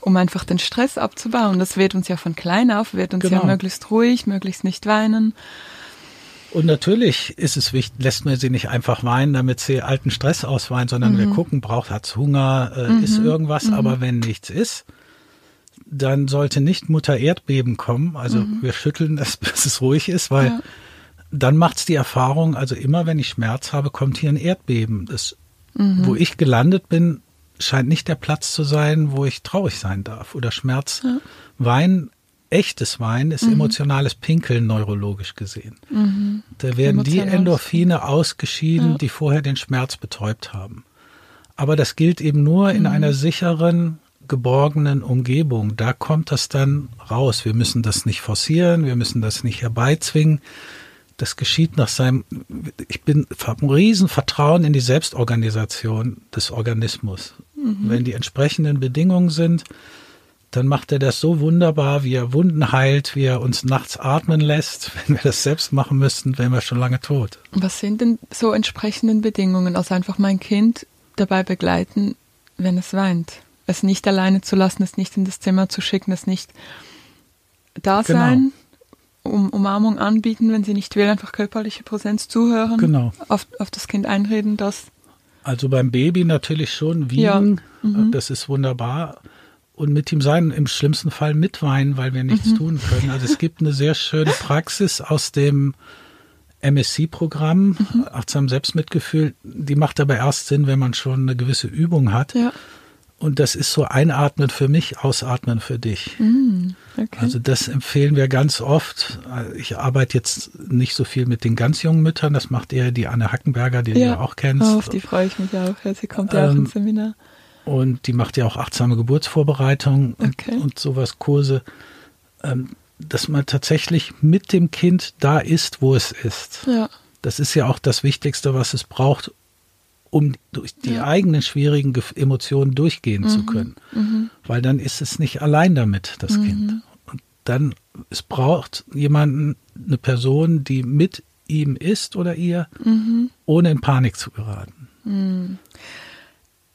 um einfach den Stress abzubauen. Das wird uns ja von klein auf, wird uns genau. ja möglichst ruhig, möglichst nicht weinen. Und natürlich ist es wichtig, lässt man sie nicht einfach weinen, damit sie alten Stress ausweinen, sondern mhm. wir gucken, braucht, hat's Hunger, äh, mhm. ist irgendwas, mhm. aber wenn nichts ist, dann sollte nicht Mutter Erdbeben kommen. Also mhm. wir schütteln das, bis es ruhig ist, weil ja. dann macht's die Erfahrung, also immer wenn ich Schmerz habe, kommt hier ein Erdbeben. Das, mhm. wo ich gelandet bin, scheint nicht der Platz zu sein, wo ich traurig sein darf oder Schmerz. Ja. Weinen echtes Weinen ist mhm. emotionales Pinkeln neurologisch gesehen. Mhm. Da werden die Endorphine ausgeschieden, ja. die vorher den Schmerz betäubt haben. Aber das gilt eben nur mhm. in einer sicheren, geborgenen Umgebung. Da kommt das dann raus. Wir müssen das nicht forcieren, wir müssen das nicht herbeizwingen. Das geschieht nach seinem, ich bin, habe ein Riesenvertrauen in die Selbstorganisation des Organismus. Mhm. Wenn die entsprechenden Bedingungen sind, dann macht er das so wunderbar, wie er Wunden heilt, wie er uns nachts atmen lässt. Wenn wir das selbst machen müssten, wären wir schon lange tot. Was sind denn so entsprechenden Bedingungen? Also einfach mein Kind dabei begleiten, wenn es weint. Es nicht alleine zu lassen, es nicht in das Zimmer zu schicken, es nicht da genau. sein, um Umarmung anbieten, wenn sie nicht will, einfach körperliche Präsenz zuhören, genau. auf, auf das Kind einreden, das. Also beim Baby natürlich schon wiegen, ja. mhm. das ist wunderbar und mit ihm sein, im schlimmsten Fall mitweinen, weil wir nichts mhm. tun können. Also es gibt eine sehr schöne Praxis aus dem MSC-Programm, mhm. Achtsam Selbstmitgefühl, die macht aber erst Sinn, wenn man schon eine gewisse Übung hat. Ja. Und das ist so einatmen für mich, ausatmen für dich. Mhm. Okay. Also das empfehlen wir ganz oft. Ich arbeite jetzt nicht so viel mit den ganz jungen Müttern, das macht eher die Anne Hackenberger, die ja. du auch kennst. Oh, auf die freue ich mich auch. Ja, sie kommt ja ähm, auch ins Seminar. Und die macht ja auch achtsame Geburtsvorbereitung okay. und, und sowas, Kurse. Ähm, dass man tatsächlich mit dem Kind da ist, wo es ist. Ja. Das ist ja auch das Wichtigste, was es braucht, um durch die ja. eigenen schwierigen Emotionen durchgehen mhm. zu können. Mhm. Weil dann ist es nicht allein damit, das mhm. Kind. Und dann, es braucht jemanden, eine Person, die mit ihm ist oder ihr, mhm. ohne in Panik zu geraten.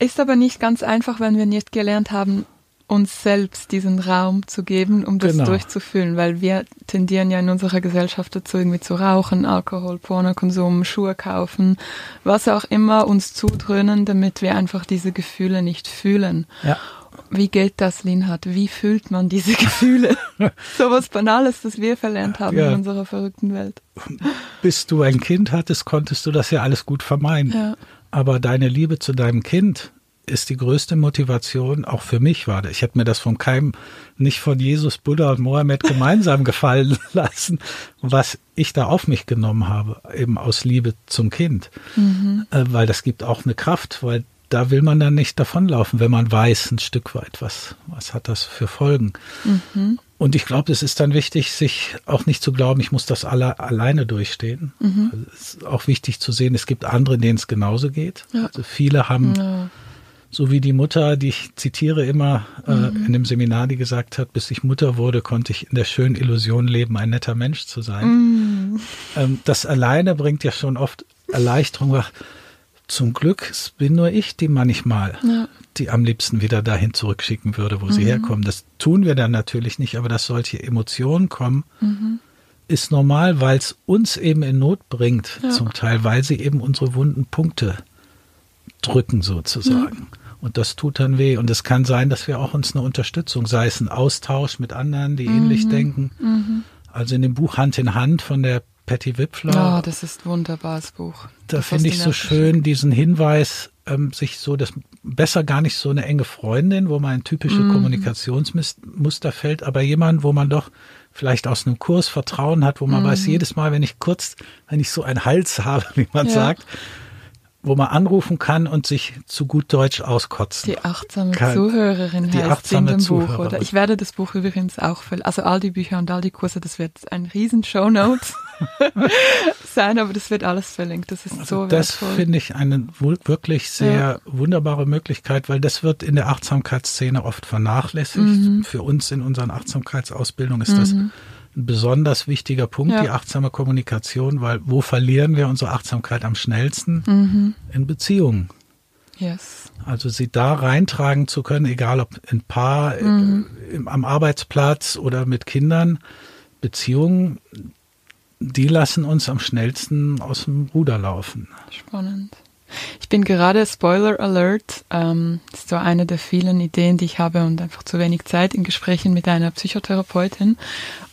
Ist aber nicht ganz einfach, wenn wir nicht gelernt haben, uns selbst diesen Raum zu geben, um das genau. durchzufühlen, weil wir tendieren ja in unserer Gesellschaft dazu, irgendwie zu rauchen, Alkohol, Pornokonsum, Schuhe kaufen, was auch immer uns zudröhnen, damit wir einfach diese Gefühle nicht fühlen. Ja. Wie geht das, Linhard? Wie fühlt man diese Gefühle? so was Banales, das wir verlernt haben ja. in unserer verrückten Welt. Bis du ein Kind hattest, konntest du das ja alles gut vermeiden. Ja. Aber deine Liebe zu deinem Kind ist die größte Motivation, auch für mich war. Ich hätte mir das von keinem, nicht von Jesus, Buddha und Mohammed gemeinsam gefallen lassen, was ich da auf mich genommen habe, eben aus Liebe zum Kind. Mhm. Äh, weil das gibt auch eine Kraft, weil da will man dann nicht davonlaufen, wenn man weiß ein Stück weit, was, was hat das für Folgen. Mhm. Und ich glaube, es ist dann wichtig, sich auch nicht zu glauben, ich muss das alle alleine durchstehen. Mhm. Also es ist auch wichtig zu sehen, es gibt andere, denen es genauso geht. Ja. Also viele haben ja so wie die Mutter, die ich zitiere immer äh, mhm. in dem Seminar, die gesagt hat, bis ich Mutter wurde, konnte ich in der schönen Illusion leben, ein netter Mensch zu sein. Mhm. Ähm, das alleine bringt ja schon oft Erleichterung. Zum Glück bin nur ich, die manchmal ja. die am liebsten wieder dahin zurückschicken würde, wo mhm. sie herkommen. Das tun wir dann natürlich nicht, aber dass solche Emotionen kommen, mhm. ist normal, weil es uns eben in Not bringt, ja. zum Teil, weil sie eben unsere wunden Punkte drücken sozusagen. Ja. Und das tut dann weh. Und es kann sein, dass wir auch uns eine Unterstützung, sei es ein Austausch mit anderen, die mhm. ähnlich denken. Mhm. Also in dem Buch Hand in Hand von der Patty Wipfler. Oh, das ist ein wunderbares Buch. Da finde ich so schön diesen Hinweis, ähm, sich so das besser gar nicht so eine enge Freundin, wo man ein typische mhm. Kommunikationsmuster fällt, aber jemand, wo man doch vielleicht aus einem Kurs Vertrauen hat, wo man mhm. weiß, jedes Mal, wenn ich kurz, wenn ich so einen Hals habe, wie man ja. sagt, wo man anrufen kann und sich zu gut Deutsch auskotzen. Die achtsame kann. Zuhörerin die heißt achtsame in dem Buch, oder? Ich werde das Buch übrigens auch, also all die Bücher und all die Kurse, das wird ein riesen Shownote sein, aber das wird alles verlinkt. Das ist also so Das finde ich eine wirklich sehr ja. wunderbare Möglichkeit, weil das wird in der Achtsamkeitsszene oft vernachlässigt. Mhm. Für uns in unseren Achtsamkeitsausbildungen ist mhm. das ein besonders wichtiger Punkt, ja. die achtsame Kommunikation, weil wo verlieren wir unsere Achtsamkeit am schnellsten? Mhm. In Beziehungen. Yes. Also sie da reintragen zu können, egal ob in Paar, mhm. im, am Arbeitsplatz oder mit Kindern, Beziehungen, die lassen uns am schnellsten aus dem Ruder laufen. Spannend. Ich bin gerade, Spoiler Alert, ähm, ist so eine der vielen Ideen, die ich habe und einfach zu wenig Zeit in Gesprächen mit einer Psychotherapeutin.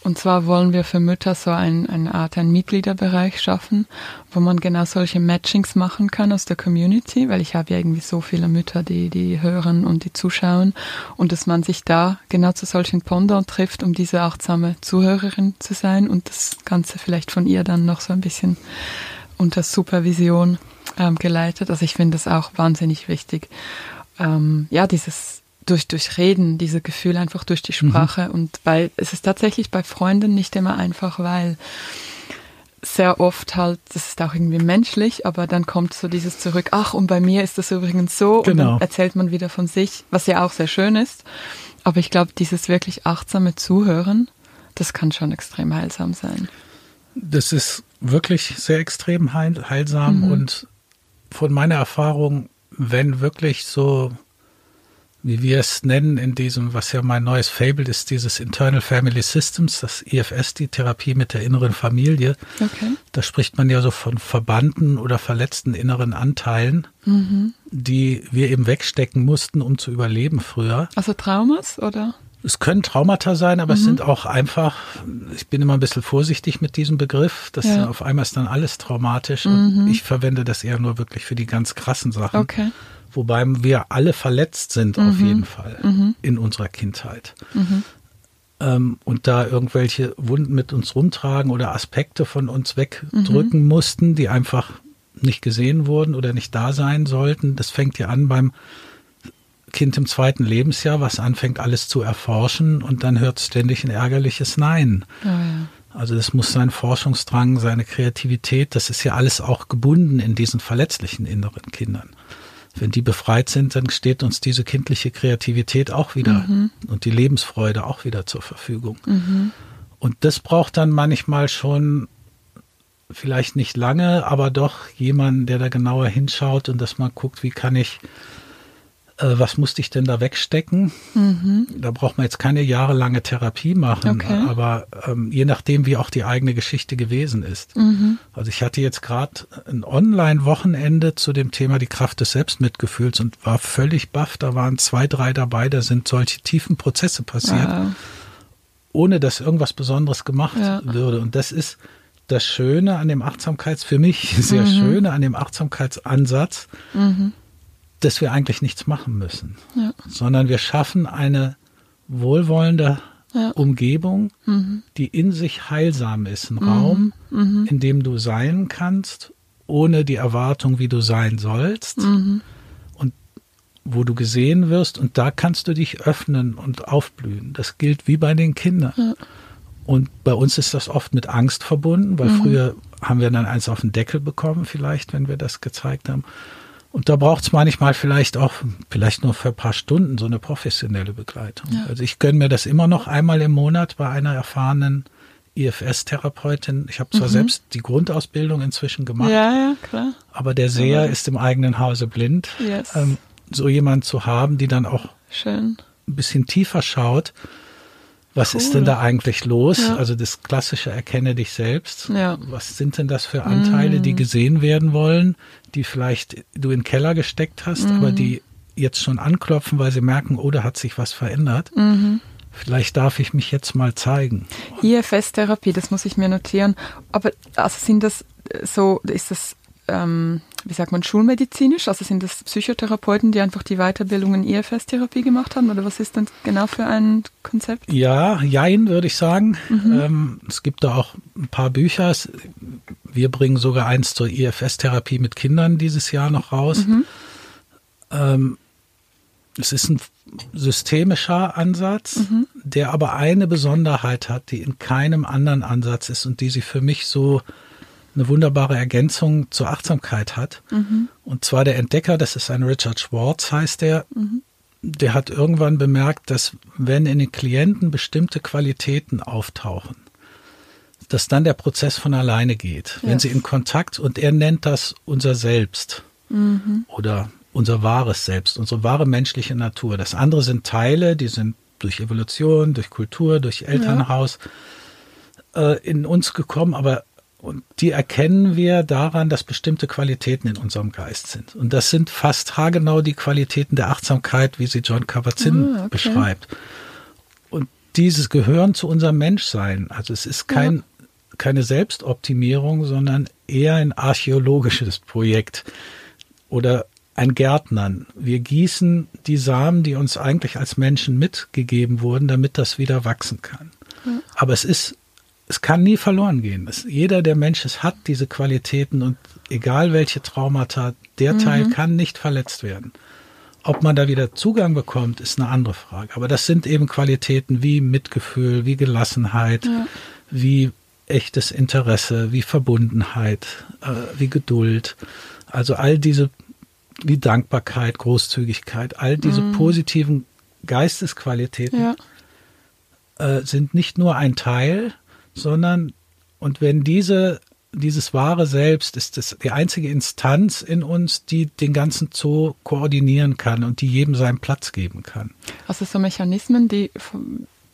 Und zwar wollen wir für Mütter so ein, eine Art, einen Mitgliederbereich schaffen, wo man genau solche Matchings machen kann aus der Community, weil ich habe ja irgendwie so viele Mütter, die, die hören und die zuschauen und dass man sich da genau zu solchen Pondern trifft, um diese achtsame Zuhörerin zu sein und das Ganze vielleicht von ihr dann noch so ein bisschen unter Supervision ähm, geleitet. Also ich finde das auch wahnsinnig wichtig. Ähm, ja, dieses durch, durch Reden, diese Gefühle einfach durch die mhm. Sprache. Mhm. Und bei, es ist tatsächlich bei Freunden nicht immer einfach, weil sehr oft halt, das ist auch irgendwie menschlich, aber dann kommt so dieses zurück, ach, und bei mir ist das übrigens so, genau. und dann erzählt man wieder von sich, was ja auch sehr schön ist. Aber ich glaube, dieses wirklich achtsame Zuhören, das kann schon extrem heilsam sein. Das ist wirklich sehr extrem heil, heilsam mhm. und von meiner Erfahrung, wenn wirklich so wie wir es nennen in diesem, was ja mein neues Fable ist, dieses Internal Family Systems, das IFS, die Therapie mit der inneren Familie. Okay. Da spricht man ja so von verbannten oder verletzten inneren Anteilen, mhm. die wir eben wegstecken mussten, um zu überleben früher. Also Traumas oder? Es können Traumata sein, aber mhm. es sind auch einfach, ich bin immer ein bisschen vorsichtig mit diesem Begriff, das ja. auf einmal ist dann alles traumatisch mhm. und ich verwende das eher nur wirklich für die ganz krassen Sachen. Okay wobei wir alle verletzt sind mhm. auf jeden Fall mhm. in unserer Kindheit. Mhm. Ähm, und da irgendwelche Wunden mit uns rumtragen oder Aspekte von uns wegdrücken mhm. mussten, die einfach nicht gesehen wurden oder nicht da sein sollten. Das fängt ja an beim Kind im zweiten Lebensjahr, was anfängt alles zu erforschen und dann hört ständig ein ärgerliches Nein. Oh ja. Also das muss sein Forschungsdrang, seine Kreativität, das ist ja alles auch gebunden in diesen verletzlichen inneren Kindern wenn die befreit sind, dann steht uns diese kindliche Kreativität auch wieder mhm. und die Lebensfreude auch wieder zur Verfügung. Mhm. Und das braucht dann manchmal schon vielleicht nicht lange, aber doch jemanden, der da genauer hinschaut und dass man guckt, wie kann ich äh, was musste ich denn da wegstecken? Mhm. Da braucht man jetzt keine jahrelange Therapie machen, okay. aber ähm, je nachdem, wie auch die eigene Geschichte gewesen ist. Mhm. Also ich hatte jetzt gerade ein Online-Wochenende zu dem Thema die Kraft des Selbstmitgefühls und war völlig baff. Da waren zwei, drei dabei, da sind solche tiefen Prozesse passiert, wow. ohne dass irgendwas Besonderes gemacht ja. würde. Und das ist das Schöne an dem Achtsamkeits, für mich sehr mhm. Schöne an dem Achtsamkeitsansatz, mhm dass wir eigentlich nichts machen müssen, ja. sondern wir schaffen eine wohlwollende ja. Umgebung, mhm. die in sich heilsam ist. Ein mhm. Raum, mhm. in dem du sein kannst, ohne die Erwartung, wie du sein sollst. Mhm. Und wo du gesehen wirst. Und da kannst du dich öffnen und aufblühen. Das gilt wie bei den Kindern. Ja. Und bei uns ist das oft mit Angst verbunden, weil mhm. früher haben wir dann eins auf den Deckel bekommen, vielleicht, wenn wir das gezeigt haben. Und da braucht es manchmal vielleicht auch, vielleicht nur für ein paar Stunden, so eine professionelle Begleitung. Ja. Also ich gönne mir das immer noch einmal im Monat bei einer erfahrenen IFS-Therapeutin. Ich habe zwar mhm. selbst die Grundausbildung inzwischen gemacht, ja, ja, klar. aber der Seher aber ist im eigenen Hause blind. Yes. Ähm, so jemand zu haben, die dann auch Schön. ein bisschen tiefer schaut was cool. ist denn da eigentlich los? Ja. Also das klassische Erkenne dich selbst. Ja. Was sind denn das für Anteile, die mhm. gesehen werden wollen, die vielleicht du in den Keller gesteckt hast, mhm. aber die jetzt schon anklopfen, weil sie merken, oh, da hat sich was verändert. Mhm. Vielleicht darf ich mich jetzt mal zeigen. IFS-Therapie, das muss ich mir notieren. Aber also sind das so, ist das ähm, wie sagt man, schulmedizinisch? Also sind das Psychotherapeuten, die einfach die Weiterbildung in IFS-Therapie gemacht haben? Oder was ist denn genau für ein Konzept? Ja, jein, würde ich sagen. Mhm. Ähm, es gibt da auch ein paar Bücher. Wir bringen sogar eins zur IFS-Therapie mit Kindern dieses Jahr noch raus. Mhm. Ähm, es ist ein systemischer Ansatz, mhm. der aber eine Besonderheit hat, die in keinem anderen Ansatz ist und die sie für mich so eine wunderbare Ergänzung zur Achtsamkeit hat. Mhm. Und zwar der Entdecker, das ist ein Richard Schwartz, heißt der, mhm. der hat irgendwann bemerkt, dass wenn in den Klienten bestimmte Qualitäten auftauchen, dass dann der Prozess von alleine geht. Yes. Wenn sie in Kontakt, und er nennt das unser Selbst mhm. oder unser wahres Selbst, unsere wahre menschliche Natur. Das andere sind Teile, die sind durch Evolution, durch Kultur, durch Elternhaus ja. äh, in uns gekommen, aber und die erkennen wir daran, dass bestimmte Qualitäten in unserem Geist sind. Und das sind fast haargenau die Qualitäten der Achtsamkeit, wie sie John Kabat-Zinn ah, okay. beschreibt. Und dieses gehören zu unserem Menschsein. Also es ist kein, ja. keine Selbstoptimierung, sondern eher ein archäologisches Projekt oder ein Gärtnern. Wir gießen die Samen, die uns eigentlich als Menschen mitgegeben wurden, damit das wieder wachsen kann. Ja. Aber es ist es kann nie verloren gehen. Es, jeder der Menschen hat diese Qualitäten und egal welche Traumata, der mhm. Teil kann nicht verletzt werden. Ob man da wieder Zugang bekommt, ist eine andere Frage. Aber das sind eben Qualitäten wie Mitgefühl, wie Gelassenheit, ja. wie echtes Interesse, wie Verbundenheit, äh, wie Geduld. Also all diese, wie Dankbarkeit, Großzügigkeit, all diese mhm. positiven Geistesqualitäten ja. äh, sind nicht nur ein Teil, sondern und wenn diese dieses wahre Selbst ist das, die einzige Instanz in uns, die den ganzen Zoo koordinieren kann und die jedem seinen Platz geben kann. Also so Mechanismen, die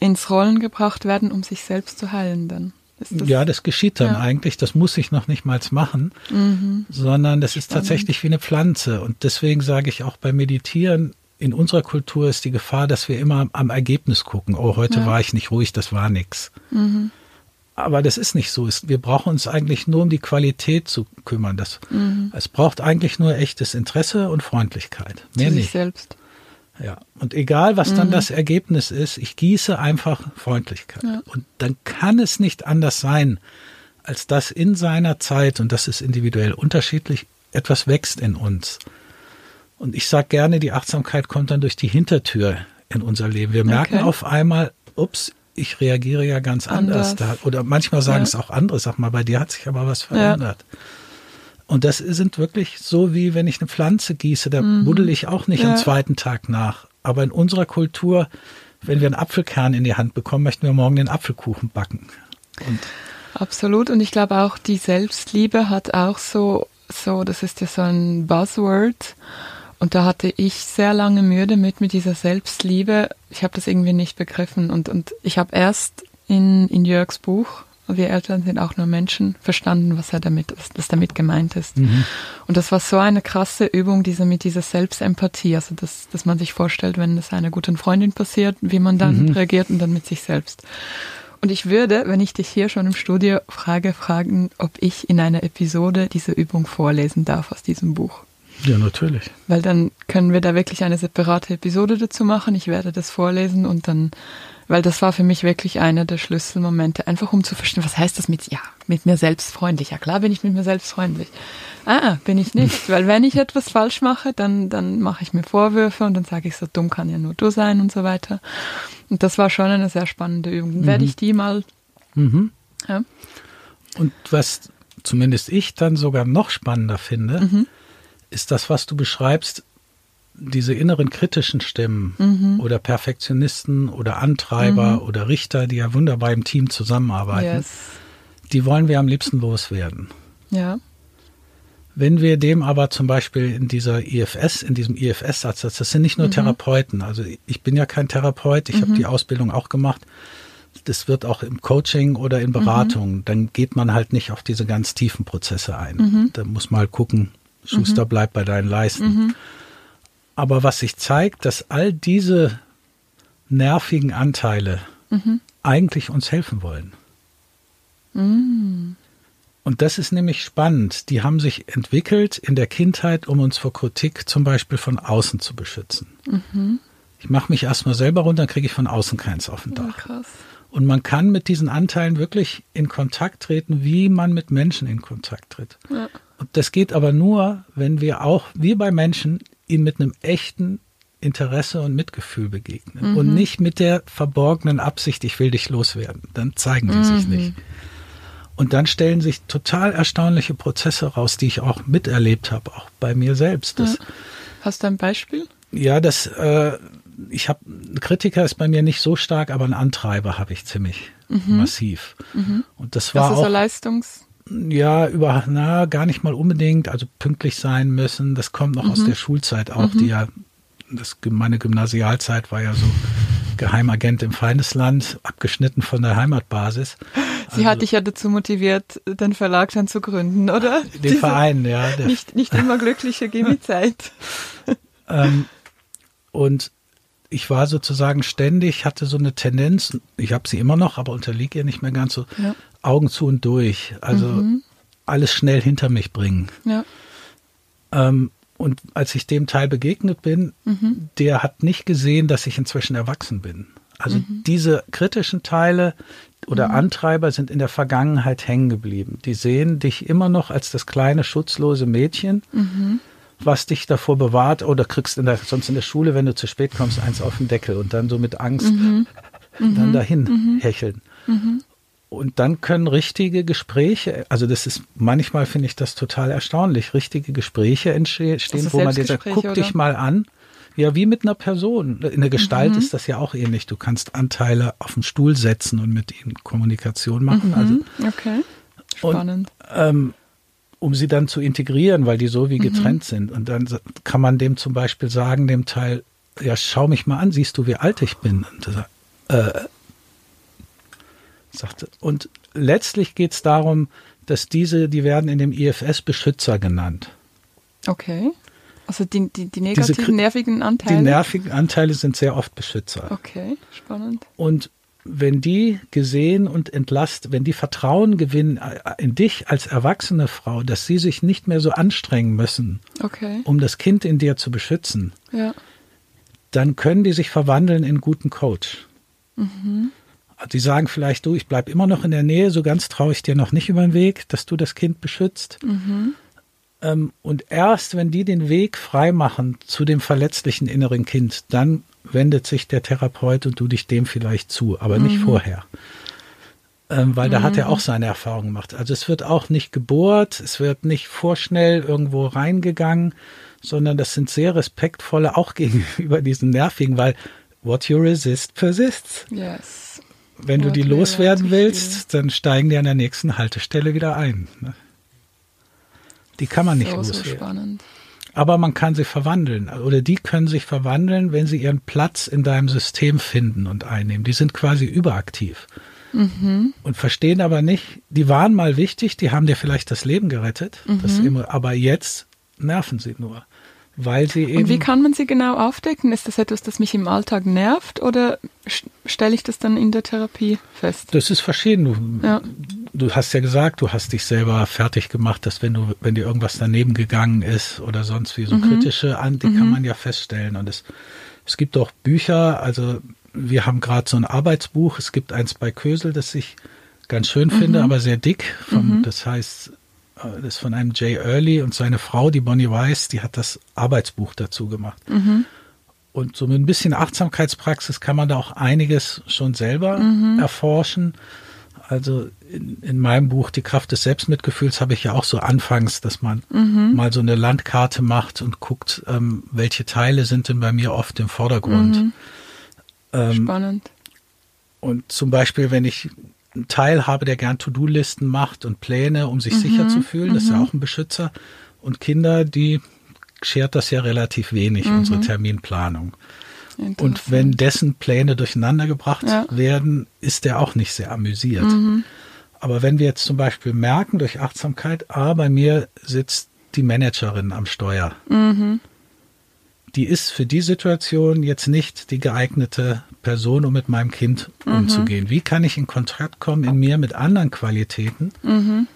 ins Rollen gebracht werden, um sich selbst zu heilen dann. Das, ja, das geschieht dann ja. eigentlich. Das muss ich noch nicht mal machen, mhm. sondern das Spannend. ist tatsächlich wie eine Pflanze. Und deswegen sage ich auch beim Meditieren, in unserer Kultur ist die Gefahr, dass wir immer am Ergebnis gucken. Oh, heute ja. war ich nicht ruhig, das war nichts. Mhm. Aber das ist nicht so. Wir brauchen uns eigentlich nur um die Qualität zu kümmern. Das, mhm. Es braucht eigentlich nur echtes Interesse und Freundlichkeit. Mehr zu nicht. selbst. Ja, und egal, was mhm. dann das Ergebnis ist, ich gieße einfach Freundlichkeit. Ja. Und dann kann es nicht anders sein, als dass in seiner Zeit, und das ist individuell unterschiedlich, etwas wächst in uns. Und ich sage gerne, die Achtsamkeit kommt dann durch die Hintertür in unser Leben. Wir merken okay. auf einmal, ups, ich reagiere ja ganz anders. anders. Da, oder manchmal sagen ja. es auch andere, sag mal, bei dir hat sich aber was verändert. Ja. Und das sind wirklich so, wie wenn ich eine Pflanze gieße, da mhm. buddel ich auch nicht ja. am zweiten Tag nach. Aber in unserer Kultur, wenn wir einen Apfelkern in die Hand bekommen, möchten wir morgen den Apfelkuchen backen. Und Absolut. Und ich glaube auch, die Selbstliebe hat auch so, so, das ist ja so ein Buzzword. Und da hatte ich sehr lange Mühe damit, mit dieser Selbstliebe. Ich habe das irgendwie nicht begriffen. Und, und ich habe erst in, in Jörgs Buch wir Eltern sind auch nur Menschen, verstanden, was er damit, was damit gemeint ist. Mhm. Und das war so eine krasse Übung, diese mit dieser Selbstempathie, also dass, dass man sich vorstellt, wenn es einer guten Freundin passiert, wie man dann mhm. reagiert und dann mit sich selbst. Und ich würde, wenn ich dich hier schon im Studio frage, fragen, ob ich in einer Episode diese Übung vorlesen darf aus diesem Buch. Ja, natürlich. Weil dann können wir da wirklich eine separate Episode dazu machen. Ich werde das vorlesen und dann weil das war für mich wirklich einer der Schlüsselmomente, einfach um zu verstehen, was heißt das mit, ja, mit mir selbst freundlich. Ja klar bin ich mit mir selbst freundlich. Ah, bin ich nicht, weil wenn ich etwas falsch mache, dann, dann mache ich mir Vorwürfe und dann sage ich, so dumm kann ja nur du sein und so weiter. Und das war schon eine sehr spannende Übung. Mhm. werde ich die mal. Mhm. Ja. Und was zumindest ich dann sogar noch spannender finde, mhm. Ist das, was du beschreibst, diese inneren kritischen Stimmen mhm. oder Perfektionisten oder Antreiber mhm. oder Richter, die ja wunderbar im Team zusammenarbeiten, yes. die wollen wir am liebsten loswerden. Ja. Wenn wir dem aber zum Beispiel in dieser IFS, in diesem IFS-Satz, das sind nicht nur mhm. Therapeuten, also ich bin ja kein Therapeut, ich habe mhm. die Ausbildung auch gemacht. Das wird auch im Coaching oder in Beratung, mhm. dann geht man halt nicht auf diese ganz tiefen Prozesse ein. Mhm. Da muss man halt gucken, Schuster bleibt bei deinen Leisten. Aber was sich zeigt, dass all diese nervigen Anteile mhm. eigentlich uns helfen wollen. Mhm. Und das ist nämlich spannend. Die haben sich entwickelt in der Kindheit, um uns vor Kritik zum Beispiel von außen zu beschützen. Mhm. Ich mache mich erstmal selber runter, dann kriege ich von außen keins auf den Dach. Ja, und man kann mit diesen Anteilen wirklich in Kontakt treten, wie man mit Menschen in Kontakt tritt. Ja. Und das geht aber nur, wenn wir auch, wie bei Menschen, ihm mit einem echten Interesse und Mitgefühl begegnen mhm. und nicht mit der verborgenen Absicht, ich will dich loswerden. Dann zeigen die mhm. sich nicht. Und dann stellen sich total erstaunliche Prozesse raus, die ich auch miterlebt habe, auch bei mir selbst. Das, ja. Hast du ein Beispiel? Ja, das, äh, ich habe, Kritiker ist bei mir nicht so stark, aber einen Antreiber habe ich ziemlich mhm. massiv. Mhm. Und das war das ist auch. So Leistungs ja, über, na, gar nicht mal unbedingt, also pünktlich sein müssen. Das kommt noch mhm. aus der Schulzeit auch, mhm. die ja, das, meine Gymnasialzeit war ja so Geheimagent im Feindesland, abgeschnitten von der Heimatbasis. Sie also, hat dich ja dazu motiviert, den Verlag dann zu gründen, oder? Den Diese, Verein, ja. nicht, nicht immer glückliche Gimmi-Zeit. ähm, und ich war sozusagen ständig, hatte so eine Tendenz, ich habe sie immer noch, aber unterliege ihr nicht mehr ganz so, ja. Augen zu und durch. Also mhm. alles schnell hinter mich bringen. Ja. Ähm, und als ich dem Teil begegnet bin, mhm. der hat nicht gesehen, dass ich inzwischen erwachsen bin. Also mhm. diese kritischen Teile oder mhm. Antreiber sind in der Vergangenheit hängen geblieben. Die sehen dich immer noch als das kleine, schutzlose Mädchen, mhm. was dich davor bewahrt, oder kriegst in der, sonst in der Schule, wenn du zu spät kommst, eins auf den Deckel und dann so mit Angst mhm. dann dahin hecheln. Und dann können richtige Gespräche, also das ist, manchmal finde ich das total erstaunlich, richtige Gespräche entstehen, wo man dir sagt, guck oder? dich mal an. Ja, wie mit einer Person. In der Gestalt mhm. ist das ja auch ähnlich. Du kannst Anteile auf den Stuhl setzen und mit ihnen Kommunikation machen. Mhm. Also, okay. Spannend. Und, ähm, um sie dann zu integrieren, weil die so wie mhm. getrennt mhm. sind. Und dann kann man dem zum Beispiel sagen, dem Teil, ja, schau mich mal an, siehst du, wie alt ich bin? Und er sagt, äh, sagte, und letztlich geht es darum, dass diese, die werden in dem IFS Beschützer genannt. Okay. Also die, die, die negativen, Diese, nervigen Anteile? Die nervigen Anteile sind sehr oft Beschützer. Okay, spannend. Und wenn die gesehen und entlastet, wenn die Vertrauen gewinnen in dich als erwachsene Frau, dass sie sich nicht mehr so anstrengen müssen, okay. um das Kind in dir zu beschützen, ja. dann können die sich verwandeln in guten Coach. Mhm. Die sagen vielleicht, du, ich bleibe immer noch in der Nähe, so ganz traue ich dir noch nicht über den Weg, dass du das Kind beschützt. Mhm. Ähm, und erst wenn die den Weg frei machen zu dem verletzlichen inneren Kind, dann wendet sich der Therapeut und du dich dem vielleicht zu, aber mhm. nicht vorher. Ähm, weil mhm. da hat er mhm. auch seine Erfahrungen gemacht. Also es wird auch nicht gebohrt, es wird nicht vorschnell irgendwo reingegangen, sondern das sind sehr respektvolle, auch gegenüber diesen nervigen, weil what you resist persists. Yes. Wenn du die loswerden willst, dann steigen die an der nächsten Haltestelle wieder ein. Ne? Die kann man nicht so, loswerden. So spannend. Aber man kann sie verwandeln oder die können sich verwandeln, wenn sie ihren Platz in deinem System finden und einnehmen. Die sind quasi überaktiv mhm. und verstehen aber nicht, die waren mal wichtig, die haben dir vielleicht das Leben gerettet, mhm. das aber jetzt nerven sie nur. Weil sie eben Und wie kann man sie genau aufdecken? Ist das etwas, das mich im Alltag nervt oder stelle ich das dann in der Therapie fest? Das ist verschieden. Du, ja. du hast ja gesagt, du hast dich selber fertig gemacht, dass wenn du, wenn dir irgendwas daneben gegangen ist oder sonst wie so mhm. kritische an, die mhm. kann man ja feststellen. Und es, es gibt auch Bücher, also wir haben gerade so ein Arbeitsbuch, es gibt eins bei Kösel, das ich ganz schön finde, mhm. aber sehr dick. Vom, mhm. Das heißt das ist von einem Jay Early und seine Frau, die Bonnie Weiss, die hat das Arbeitsbuch dazu gemacht. Mhm. Und so mit ein bisschen Achtsamkeitspraxis kann man da auch einiges schon selber mhm. erforschen. Also in, in, meinem Buch Die Kraft des Selbstmitgefühls habe ich ja auch so anfangs, dass man mhm. mal so eine Landkarte macht und guckt, ähm, welche Teile sind denn bei mir oft im Vordergrund. Mhm. Ähm, Spannend. Und zum Beispiel, wenn ich einen Teil habe, der gern To-Do-Listen macht und Pläne, um sich mhm, sicher zu fühlen. Das ist ja mhm. auch ein Beschützer. Und Kinder, die schert das ja relativ wenig, mhm. unsere Terminplanung. Und wenn dessen Pläne durcheinander gebracht ja. werden, ist der auch nicht sehr amüsiert. Mhm. Aber wenn wir jetzt zum Beispiel merken durch Achtsamkeit, ah, bei mir sitzt die Managerin am Steuer. Mhm die ist für die Situation jetzt nicht die geeignete Person, um mit meinem Kind mhm. umzugehen. Wie kann ich in Kontakt kommen in mir mit anderen Qualitäten, mhm.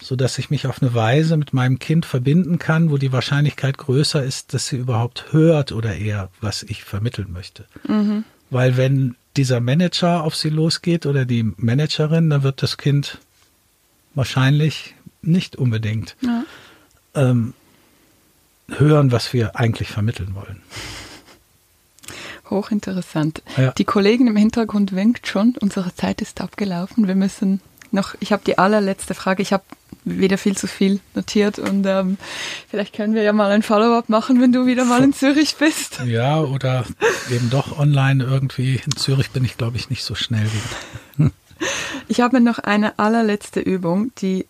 so dass ich mich auf eine Weise mit meinem Kind verbinden kann, wo die Wahrscheinlichkeit größer ist, dass sie überhaupt hört oder eher, was ich vermitteln möchte. Mhm. Weil wenn dieser Manager auf sie losgeht oder die Managerin, dann wird das Kind wahrscheinlich nicht unbedingt ja. ähm, hören, was wir eigentlich vermitteln wollen. Hochinteressant. Ja. Die Kollegin im Hintergrund winkt schon, unsere Zeit ist abgelaufen. Wir müssen noch, ich habe die allerletzte Frage, ich habe wieder viel zu viel notiert und ähm, vielleicht können wir ja mal ein Follow-up machen, wenn du wieder mal in Zürich bist. Ja, oder eben doch online irgendwie. In Zürich bin ich, glaube ich, nicht so schnell wie. Ich habe noch eine allerletzte Übung, die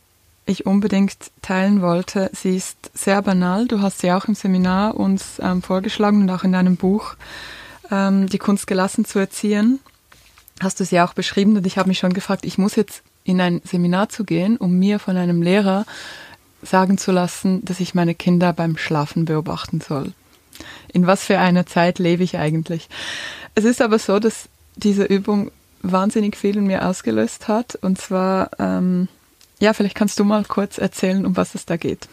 ich unbedingt teilen wollte. Sie ist sehr banal. Du hast sie auch im Seminar uns ähm, vorgeschlagen und auch in deinem Buch ähm, Die Kunst gelassen zu erziehen. Hast du sie auch beschrieben und ich habe mich schon gefragt, ich muss jetzt in ein Seminar zu gehen, um mir von einem Lehrer sagen zu lassen, dass ich meine Kinder beim Schlafen beobachten soll. In was für einer Zeit lebe ich eigentlich? Es ist aber so, dass diese Übung wahnsinnig viel in mir ausgelöst hat. Und zwar ähm, ja, vielleicht kannst du mal kurz erzählen, um was es da geht.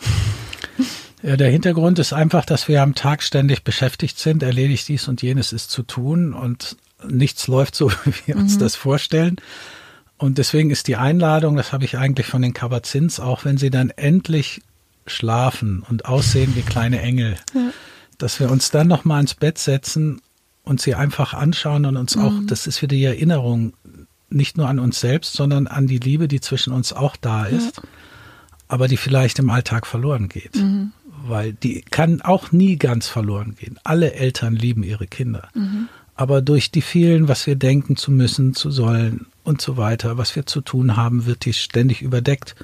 Ja, der Hintergrund ist einfach, dass wir am Tag ständig beschäftigt sind, erledigt dies und jenes ist zu tun und nichts läuft so, wie wir uns mhm. das vorstellen. Und deswegen ist die Einladung, das habe ich eigentlich von den Kabazins, auch wenn sie dann endlich schlafen und aussehen wie kleine Engel, ja. dass wir uns dann nochmal ins Bett setzen und sie einfach anschauen und uns mhm. auch, das ist wieder die Erinnerung, nicht nur an uns selbst, sondern an die Liebe, die zwischen uns auch da ist, ja. aber die vielleicht im Alltag verloren geht. Mhm. Weil die kann auch nie ganz verloren gehen. Alle Eltern lieben ihre Kinder. Mhm. Aber durch die vielen, was wir denken zu müssen, zu sollen, und so weiter, was wir zu tun haben, wird die ständig überdeckt.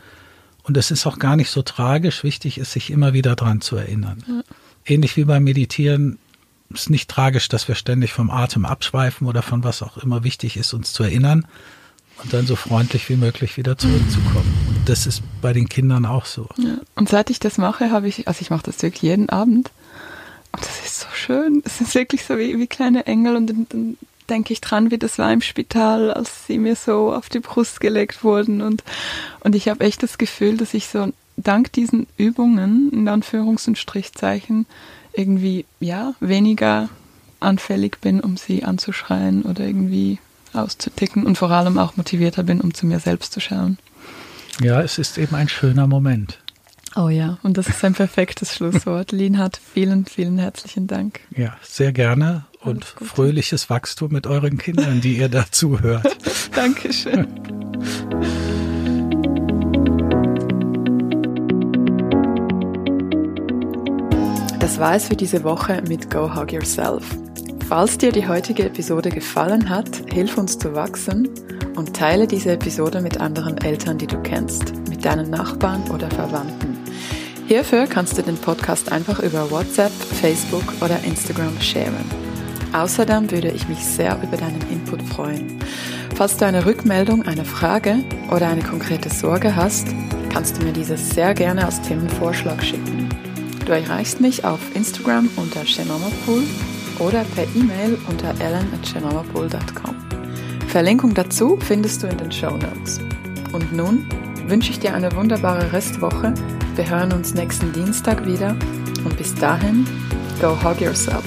Und es ist auch gar nicht so tragisch. Wichtig ist, sich immer wieder dran zu erinnern. Ja. Ähnlich wie beim Meditieren ist nicht tragisch, dass wir ständig vom Atem abschweifen oder von was auch immer wichtig ist, uns zu erinnern und dann so freundlich wie möglich wieder zurückzukommen. Und das ist bei den Kindern auch so. Ja. Und seit ich das mache, habe ich, also ich mache das wirklich jeden Abend. Und das ist so schön. Es ist wirklich so wie, wie kleine Engel und dann denke ich dran, wie das war im Spital, als sie mir so auf die Brust gelegt wurden. Und, und ich habe echt das Gefühl, dass ich so dank diesen Übungen, in Anführungs- und Strichzeichen, irgendwie, ja, weniger anfällig bin, um sie anzuschreien oder irgendwie auszuticken und vor allem auch motivierter bin, um zu mir selbst zu schauen. Ja, es ist eben ein schöner Moment. Oh ja, und das ist ein perfektes Schlusswort. Linhard, vielen, vielen herzlichen Dank. Ja, sehr gerne und fröhliches Wachstum mit euren Kindern, die ihr dazu hört. Dankeschön. Das war es für diese Woche mit Go Hug Yourself. Falls dir die heutige Episode gefallen hat, hilf uns zu wachsen und teile diese Episode mit anderen Eltern, die du kennst, mit deinen Nachbarn oder Verwandten. Hierfür kannst du den Podcast einfach über WhatsApp, Facebook oder Instagram sharen. Außerdem würde ich mich sehr über deinen Input freuen. Falls du eine Rückmeldung, eine Frage oder eine konkrete Sorge hast, kannst du mir dieses sehr gerne als Themenvorschlag schicken. Du erreichst mich auf Instagram unter Shenomapool oder per E-Mail unter ellen.shenomapool.com. Verlinkung dazu findest du in den Show Notes. Und nun wünsche ich dir eine wunderbare Restwoche. Wir hören uns nächsten Dienstag wieder und bis dahin, go hug yourself.